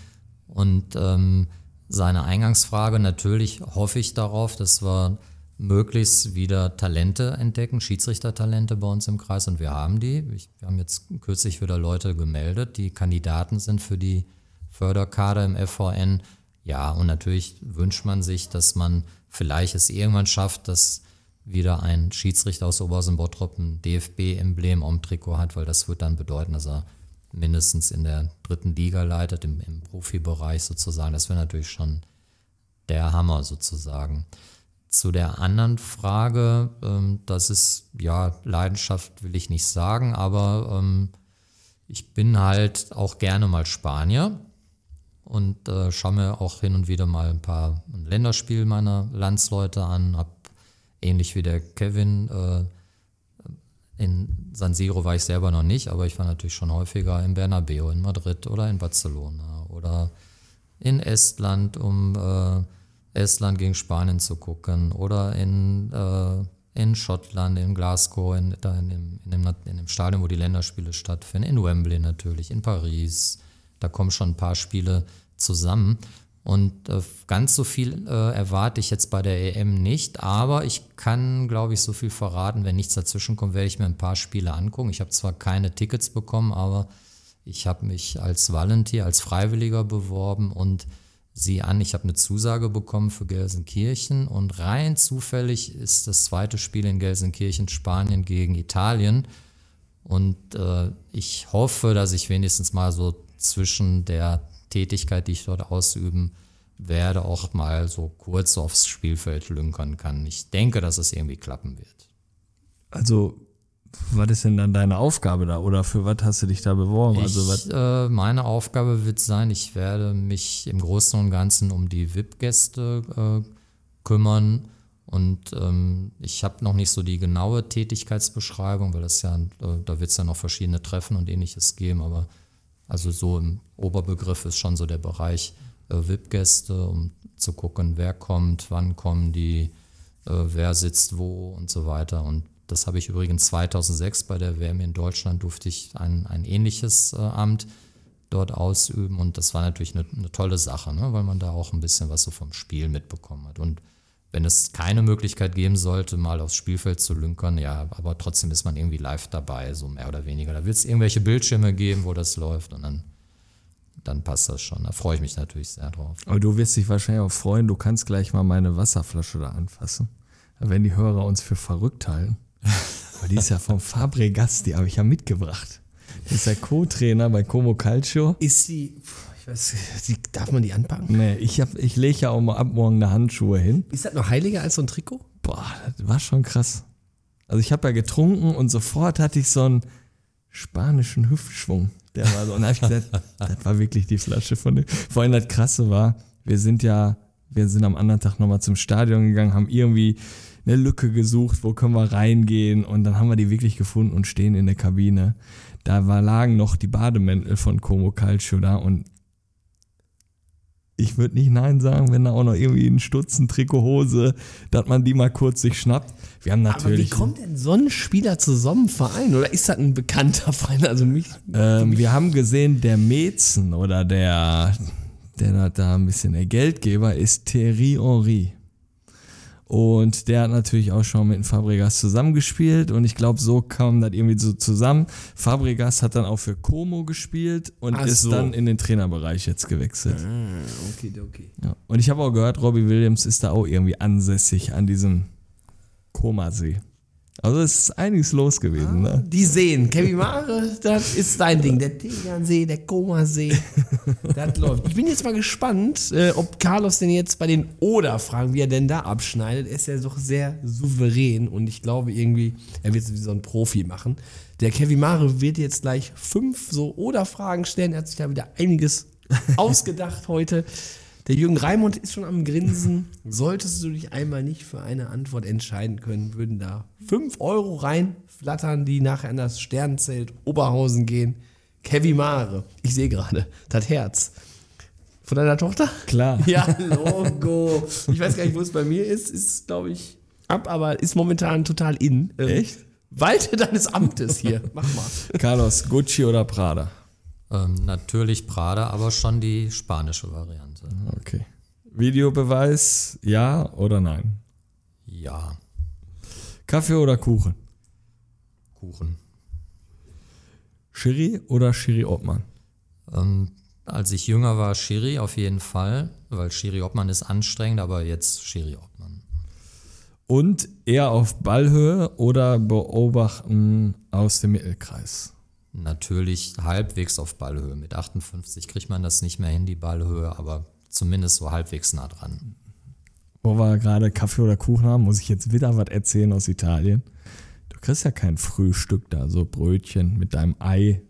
Und ähm, seine Eingangsfrage, natürlich hoffe ich darauf, dass wir möglichst wieder Talente entdecken, Schiedsrichtertalente bei uns im Kreis. Und wir haben die. Ich, wir haben jetzt kürzlich wieder Leute gemeldet, die Kandidaten sind für die Förderkader im FVN. Ja, und natürlich wünscht man sich, dass man vielleicht es irgendwann schafft, dass wieder ein Schiedsrichter aus Oberhausen-Bottrop ein DFB-Emblem am Trikot hat, weil das wird dann bedeuten, dass er mindestens in der dritten Liga leitet, im, im Profibereich sozusagen. Das wäre natürlich schon der Hammer sozusagen. Zu der anderen Frage, ähm, das ist, ja, Leidenschaft will ich nicht sagen, aber ähm, ich bin halt auch gerne mal Spanier und äh, schaue mir auch hin und wieder mal ein paar Länderspiele meiner Landsleute an. Hab ähnlich wie der Kevin äh, in San Siro war ich selber noch nicht, aber ich war natürlich schon häufiger in Bernabeu, in Madrid oder in Barcelona oder in Estland, um äh, Estland gegen Spanien zu gucken oder in, äh, in Schottland, in Glasgow, in, da in, dem, in, dem, in dem Stadion, wo die Länderspiele stattfinden, in Wembley natürlich, in Paris. Da kommen schon ein paar Spiele zusammen. Und äh, ganz so viel äh, erwarte ich jetzt bei der EM nicht, aber ich kann, glaube ich, so viel verraten. Wenn nichts dazwischen kommt, werde ich mir ein paar Spiele angucken. Ich habe zwar keine Tickets bekommen, aber ich habe mich als Volunteer, als Freiwilliger beworben und sieh an, ich habe eine Zusage bekommen für Gelsenkirchen und rein zufällig ist das zweite Spiel in Gelsenkirchen Spanien gegen Italien. Und äh, ich hoffe, dass ich wenigstens mal so zwischen der Tätigkeit, die ich dort ausüben werde, auch mal so kurz aufs Spielfeld lünkern kann. Ich denke, dass es irgendwie klappen wird. Also, was ist denn dann deine Aufgabe da oder für was hast du dich da beworben? also, Ich, äh, meine Aufgabe wird sein, ich werde mich im Großen und Ganzen um die VIP-Gäste äh, kümmern. Und ähm, ich habe noch nicht so die genaue Tätigkeitsbeschreibung, weil das ja, äh, da wird es ja noch verschiedene Treffen und ähnliches geben, aber also so im Oberbegriff ist schon so der Bereich äh, VIP-Gäste, um zu gucken, wer kommt, wann kommen die, äh, wer sitzt wo und so weiter. Und das habe ich übrigens 2006 bei der WM in Deutschland durfte ich ein, ein ähnliches äh, Amt dort ausüben und das war natürlich eine, eine tolle Sache, ne? weil man da auch ein bisschen was so vom Spiel mitbekommen hat. Und wenn es keine Möglichkeit geben sollte, mal aufs Spielfeld zu lünkern, ja, aber trotzdem ist man irgendwie live dabei, so mehr oder weniger. Da wird es irgendwelche Bildschirme geben, wo das läuft und dann dann passt das schon. Da freue ich mich natürlich sehr drauf. Aber du wirst dich wahrscheinlich auch freuen, du kannst gleich mal meine Wasserflasche da anfassen. Werden die Hörer uns für verrückt halten. Aber die ist ja vom Fabregas, die habe ich ja mitgebracht. Die ist der Co-Trainer bei Como Calcio. Ist sie, die, darf man die anpacken? Nee, ich, hab- ich lege ja auch mal ab morgen eine Handschuhe hin. Ist das noch heiliger als so ein Trikot? Boah, das war schon krass. Also ich habe ja getrunken und sofort hatte ich so einen spanischen Hüftschwung. Der war so, und da habe ich gesagt, [LAUGHS] das war wirklich die Flasche von dem. Vor allem das Krasse war, wir sind ja, wir sind am anderen Tag nochmal zum Stadion gegangen, haben irgendwie eine Lücke gesucht, wo können wir reingehen und dann haben wir die wirklich gefunden und stehen in der Kabine. Da war, lagen noch die Bademäntel von Como Calcio da und ich würde nicht Nein sagen, wenn da auch noch irgendwie ein Stutzen Trikothose, dass man die mal kurz sich schnappt. Wir haben Aber wie natürlich. kommt denn so ein Spieler zu so einem Verein? Oder ist das ein bekannter Verein? Also mich. Ähm, wir haben gesehen, der Mäzen oder der, der da- da ein bisschen der Geldgeber ist Thierry Henry. Und der hat natürlich auch schon mit Fabregas zusammengespielt und ich glaube, so kam das irgendwie so zusammen. Fabregas hat dann auch für Como gespielt und Ach ist so. dann in den Trainerbereich jetzt gewechselt. Okay, okay. Ja. Und ich habe auch gehört, Robbie Williams ist da auch irgendwie ansässig an diesem Komasee. Also es ist einiges los gewesen. Ne? Die Seen. Kevin Mare, das ist dein Ding. Der Tegernsee, der Komasee. [LAUGHS] das läuft. Ich bin jetzt mal gespannt, äh, ob Carlos denn jetzt bei den Oder-Fragen, wie er denn da abschneidet. Er ist ja doch sehr souverän und ich glaube irgendwie, er wird es wie so ein Profi machen. Der Kevin Mare wird jetzt gleich fünf so Oder-Fragen stellen. Er hat sich da wieder einiges [LAUGHS] ausgedacht heute. Der Jürgen Raimund ist schon am Grinsen. Solltest du dich einmal nicht für eine Antwort entscheiden können, würden da 5 Euro reinflattern, die nachher an das Sternzelt Oberhausen gehen. Kevin Mare, ich sehe gerade, das Herz. Von deiner Tochter? Klar. [LAUGHS] Ja, Logo. Ich weiß gar nicht, wo es bei mir ist. Ist, glaube ich, ab, aber ist momentan total in. Ähm, Echt? Walte deines Amtes hier. Mach mal. Carlos, Gucci oder Prada? Ähm, natürlich Prada, aber schon die spanische Variante. Okay. Videobeweis, ja oder nein? Ja, Kaffee oder Kuchen? Kuchen. Schiri oder Schiri Obmann? Ähm, als ich jünger war, Schiri auf jeden Fall, weil Schiri Obmann ist anstrengend, aber jetzt Schiri Obmann. Und eher auf Ballhöhe oder beobachten aus dem Mittelkreis? Natürlich halbwegs auf Ballhöhe. Mit 58 kriegt man das nicht mehr hin, die Ballhöhe, aber zumindest so halbwegs nah dran. Wo wir gerade Kaffee oder Kuchen haben, muss ich jetzt wieder was erzählen aus Italien. Du kriegst ja kein Frühstück da, so Brötchen mit deinem Ei,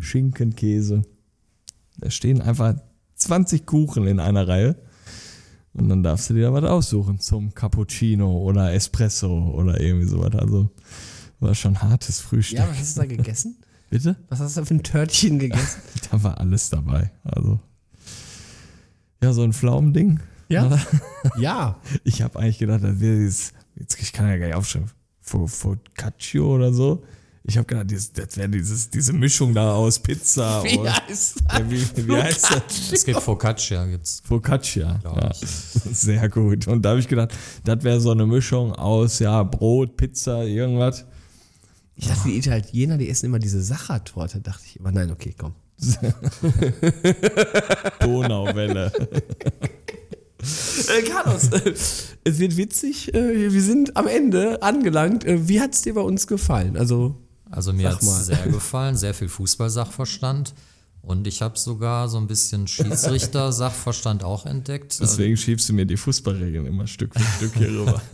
Schinken, Käse. Da stehen einfach 20 Kuchen in einer Reihe. Und dann darfst du dir da was aussuchen zum Cappuccino oder Espresso oder irgendwie sowas. Also war schon hartes Frühstück. Ja, was hast du da gegessen? [LAUGHS] Bitte? Was hast du für ein Törtchen gegessen? [LAUGHS] Da war alles dabei. Also. Ja, so ein Pflaumending. Ja? [LAUGHS] ja. Ich habe eigentlich gedacht, das wäre dieses, jetzt ich kann ja gar nicht aufschreiben, Fo- Focaccio oder so. Ich habe gedacht, dieses, das wäre dieses, diese Mischung da aus Pizza [LAUGHS] Wie und heißt das? ja, wie, wie heißt das? Es gibt Focaccia, gibt's. Focaccia. Ja. ich. Sehr gut. Und da habe ich gedacht, das wäre so eine Mischung aus ja Brot, Pizza, irgendwas. Ich dachte, die Italiener, die essen immer diese Sachertorte, dachte ich immer. Nein, okay, komm. [LAUGHS] Donauwelle. Äh, Carlos, äh, es wird witzig. Äh, wir sind am Ende angelangt. Äh, wie hat es dir bei uns gefallen? Also, Also mir hat mal. es sehr [LAUGHS] gefallen, sehr viel Fußball-Sachverstand. Und ich habe sogar so ein bisschen Schiedsrichter-Sachverstand auch entdeckt. Deswegen schiebst du mir die Fußballregeln immer Stück für Stück hier rüber. [LAUGHS]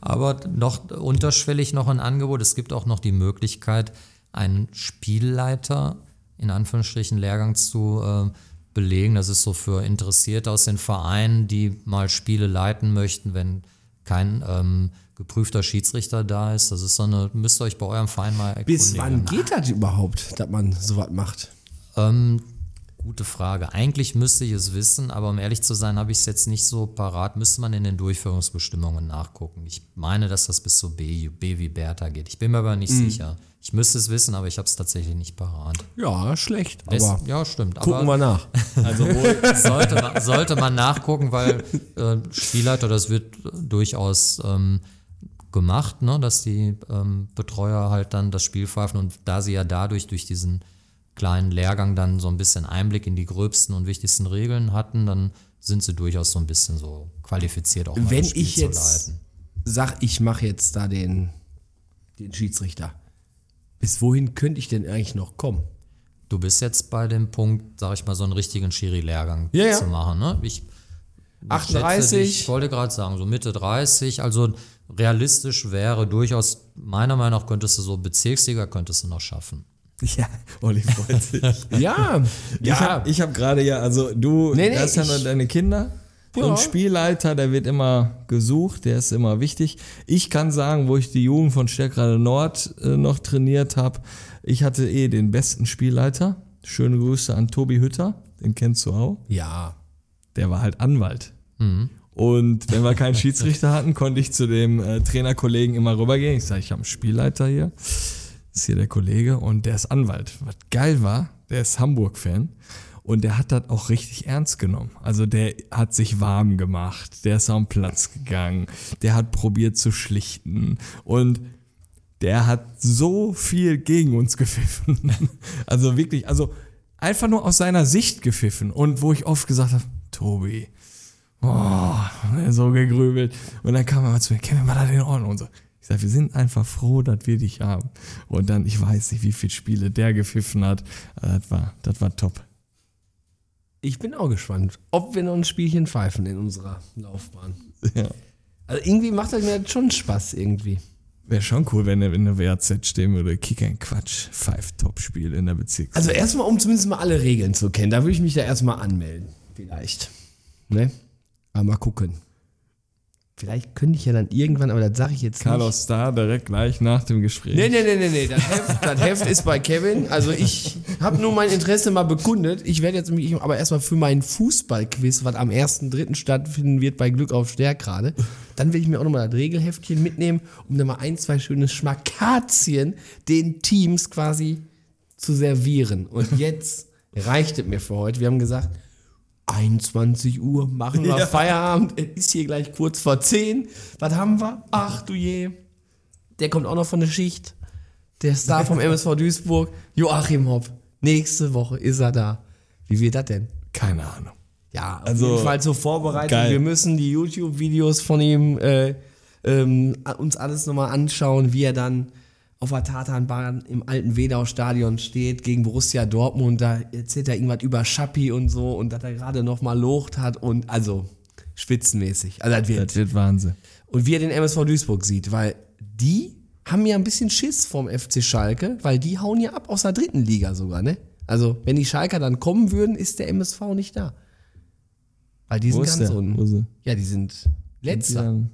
Aber noch unterschwellig noch ein Angebot. Es gibt auch noch die Möglichkeit, einen Spielleiter in Anführungsstrichen Lehrgang zu äh, belegen. Das ist so für Interessierte aus den Vereinen, die mal Spiele leiten möchten, wenn kein ähm, geprüfter Schiedsrichter da ist. Das ist so eine, müsst ihr euch bei eurem Verein mal erkundigen. bis wann geht das überhaupt, dass man sowas macht? Ähm, gute Frage. Eigentlich müsste ich es wissen, aber um ehrlich zu sein, habe ich es jetzt nicht so parat. Müsste man in den Durchführungsbestimmungen nachgucken. Ich meine, dass das bis so B, B wie Bertha geht. Ich bin mir aber nicht sicher. Ich müsste es wissen, aber ich habe es tatsächlich nicht parat. Ja, schlecht. Aber ja, stimmt. gucken wir nach. [LAUGHS] Also sollte, man, sollte man nachgucken, weil äh, Spielleiter, das wird durchaus ähm, gemacht, ne, dass die ähm, Betreuer halt dann das Spiel pfeifen und da sie ja dadurch durch diesen kleinen Lehrgang dann so ein bisschen Einblick in die gröbsten und wichtigsten Regeln hatten, dann sind sie durchaus so ein bisschen so qualifiziert auch mal Wenn das Spiel ich zu jetzt leiten. sag, ich mache jetzt da den, den Schiedsrichter, bis wohin könnte ich denn eigentlich noch kommen? Du bist jetzt bei dem Punkt, sag ich mal, so einen richtigen Schiri-Lehrgang Ja, ja. zu machen. Ne? Ich 38? schätze Ich wollte gerade sagen, so Mitte 30. Also realistisch wäre durchaus, meiner Meinung nach, könntest du so Bezirksliga, könntest du noch schaffen. [LAUGHS] Ja, Olli freut sich. [LAUGHS] Ja, Ich habe hab gerade ja, also du Nee, nee, hast ja nur deine Kinder. Ja. ein Spielleiter, der wird immer gesucht, der ist immer wichtig. Ich kann sagen, wo ich die Jugend von Stärkrade Nord äh, noch trainiert habe, ich hatte eh den besten Spielleiter. Schöne Grüße an Tobi Hütter, den kennst du auch. ja. Der war halt Anwalt. Und wenn wir keinen [LAUGHS] Schiedsrichter hatten, konnte ich zu dem äh, Trainerkollegen immer rübergehen. Ich sage, ich habe einen Spielleiter hier. Ist hier der Kollege und der ist Anwalt. Was geil war, der ist Hamburg-Fan. Und der hat das auch richtig ernst genommen. Also der hat sich warm gemacht, der ist am Platz gegangen, der hat probiert zu schlichten und der hat so viel gegen uns [LAUGHS] gepfiffen. Also wirklich, also einfach nur aus seiner Sicht gepfiffen. Und wo ich oft gesagt habe, Tobi, oh, so gegrübelt. Und dann kam er mal zu mir, Kevin, war das in Ordnung? Und so. Sage, wir sind einfach froh, dass wir dich haben. Und dann, ich weiß nicht, wie viele Spiele der gepfiffen hat. Also Das war, das war top. Ich bin auch gespannt, ob wir noch ein Spielchen pfeifen in unserer Laufbahn. [LAUGHS] Ja. Also irgendwie macht das mir jetzt schon Spaß irgendwie. Wäre schon cool, wenn er in der WAZ stehen würde. Kick ein Quatsch. Five Top-Spiel in der Bezirks. Also erstmal, um zumindest mal alle Regeln zu kennen, da würde ich mich da erstmal anmelden. Vielleicht. Ne? Aber mal gucken. Vielleicht könnte ich ja dann irgendwann, aber das sage ich jetzt Carlos da direkt gleich nach dem Gespräch. nicht. Nee, nee, nee, nee, nee. Das Heft, das Heft ist bei Kevin. Also ich habe nur mein Interesse mal bekundet. Ich werde jetzt mich aber erstmal für meinen Fußballquiz, was am 1.3. stattfinden wird, bei Glück auf Stärk gerade, dann will ich mir auch nochmal das Regelheftchen mitnehmen, um dann mal ein, zwei schöne Schmakazien den Teams quasi zu servieren. Und jetzt reicht es mir für heute. Wir haben gesagt, 21 Uhr machen wir Feierabend. Es ist hier gleich kurz vor 10. Was haben wir? Ach du je. Der kommt auch noch von der Schicht. Der Star vom MSV Duisburg, Joachim Hopp. Nächste Woche ist er da. Wie wird das denn? Keine Ahnung. Ja, auf Also, jeden Fall zur Vorbereitung. geil. Wir müssen die YouTube-Videos von ihm äh, ähm, uns alles nochmal anschauen, wie er dann auf der Tatanbahn im alten Wedau-Stadion steht gegen Borussia Dortmund. Da erzählt er irgendwas über Schappi und so und dass er gerade nochmal locht hat und also spitzenmäßig. Also das wird. Das wird Wahnsinn. Und wie er den MSV Duisburg sieht, weil die haben ja ein bisschen Schiss vom FC Schalke, weil die hauen ja ab aus der dritten Liga sogar, ne? Also, wenn die Schalker dann kommen würden, ist der MSV nicht da. Weil die Wo sind ganz unten. Ja, die sind letzter. Dann-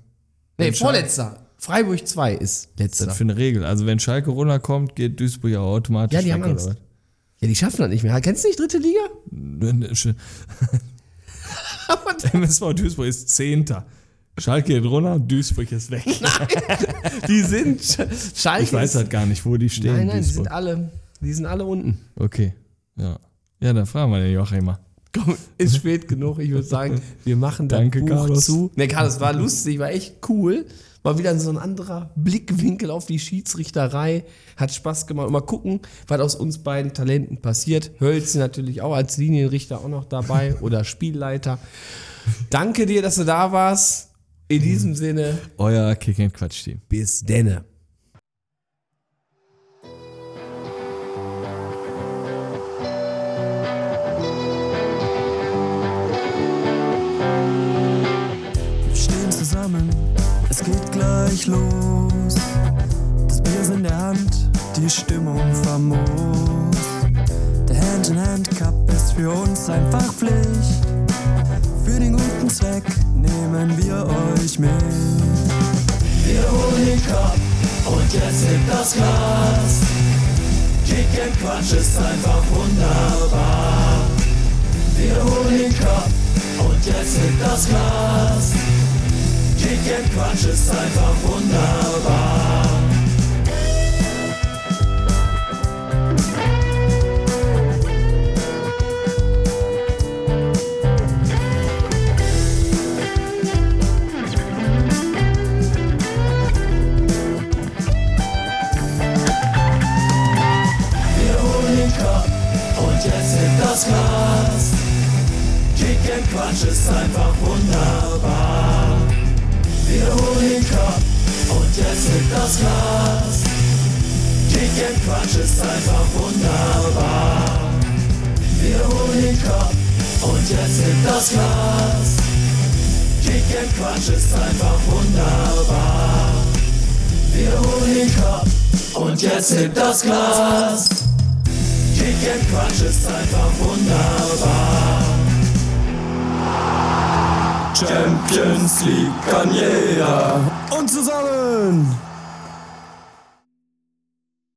nee, vorletzter. Freiburg 2 ist letzter. das für eine Regel? Also wenn Schalke runterkommt, geht Duisburg ja automatisch Ja, die haben Angst. oder Ja, die schaffen das nicht mehr. Kennst du nicht dritte Liga? [LAUGHS] MSV Duisburg ist Zehnter. Schalke geht runter, Duisburg ist weg. [LAUGHS] Die sind Schalke. Ich weiß halt gar nicht, wo die stehen. Nein, nein, die Duisburg. sind alle, die sind alle unten. Okay, ja. Ja, dann fragen wir den Joachim mal. Komm, ist spät genug. Ich würde sagen, wir machen das Danke, Buch Carlos. zu. Ne, Carlos, war lustig, war echt cool. Mal wieder so ein anderer Blickwinkel auf die Schiedsrichterei. Hat Spaß gemacht. Und mal gucken, was aus uns beiden Talenten passiert. Hölzi natürlich auch als Linienrichter auch noch dabei [LAUGHS] oder Spielleiter. Danke dir, dass du da warst. In diesem Sinne, Euer Kick and Quatsch Team. bis denne. Gleich los. Das Bier ist in der Hand, die Stimmung famos. Der Hand-in-Hand-Cup ist für uns einfach Pflicht. Für den guten Zweck nehmen wir euch mit. Wir holen den Cup und jetzt hebt das Glas. Kick and Quatsch ist einfach wunderbar. Wir holen den Cup und jetzt hebt das Glas. And Quatsch ist einfach wunderbar. Das Glas. Kick and Quatsch ist einfach wunderbar. Wir holen den Kopf und jetzt hebt das Glas. Kick and Quatsch ist einfach wunderbar. Wir holen den Kopf und jetzt hebt das Glas. Kick and Quatsch ist einfach wunderbar. Wir holen den Kopf und jetzt hebt das Glas. Kick and Quatsch ist einfach wunderbar. Champions League kann jeder. Und zusammen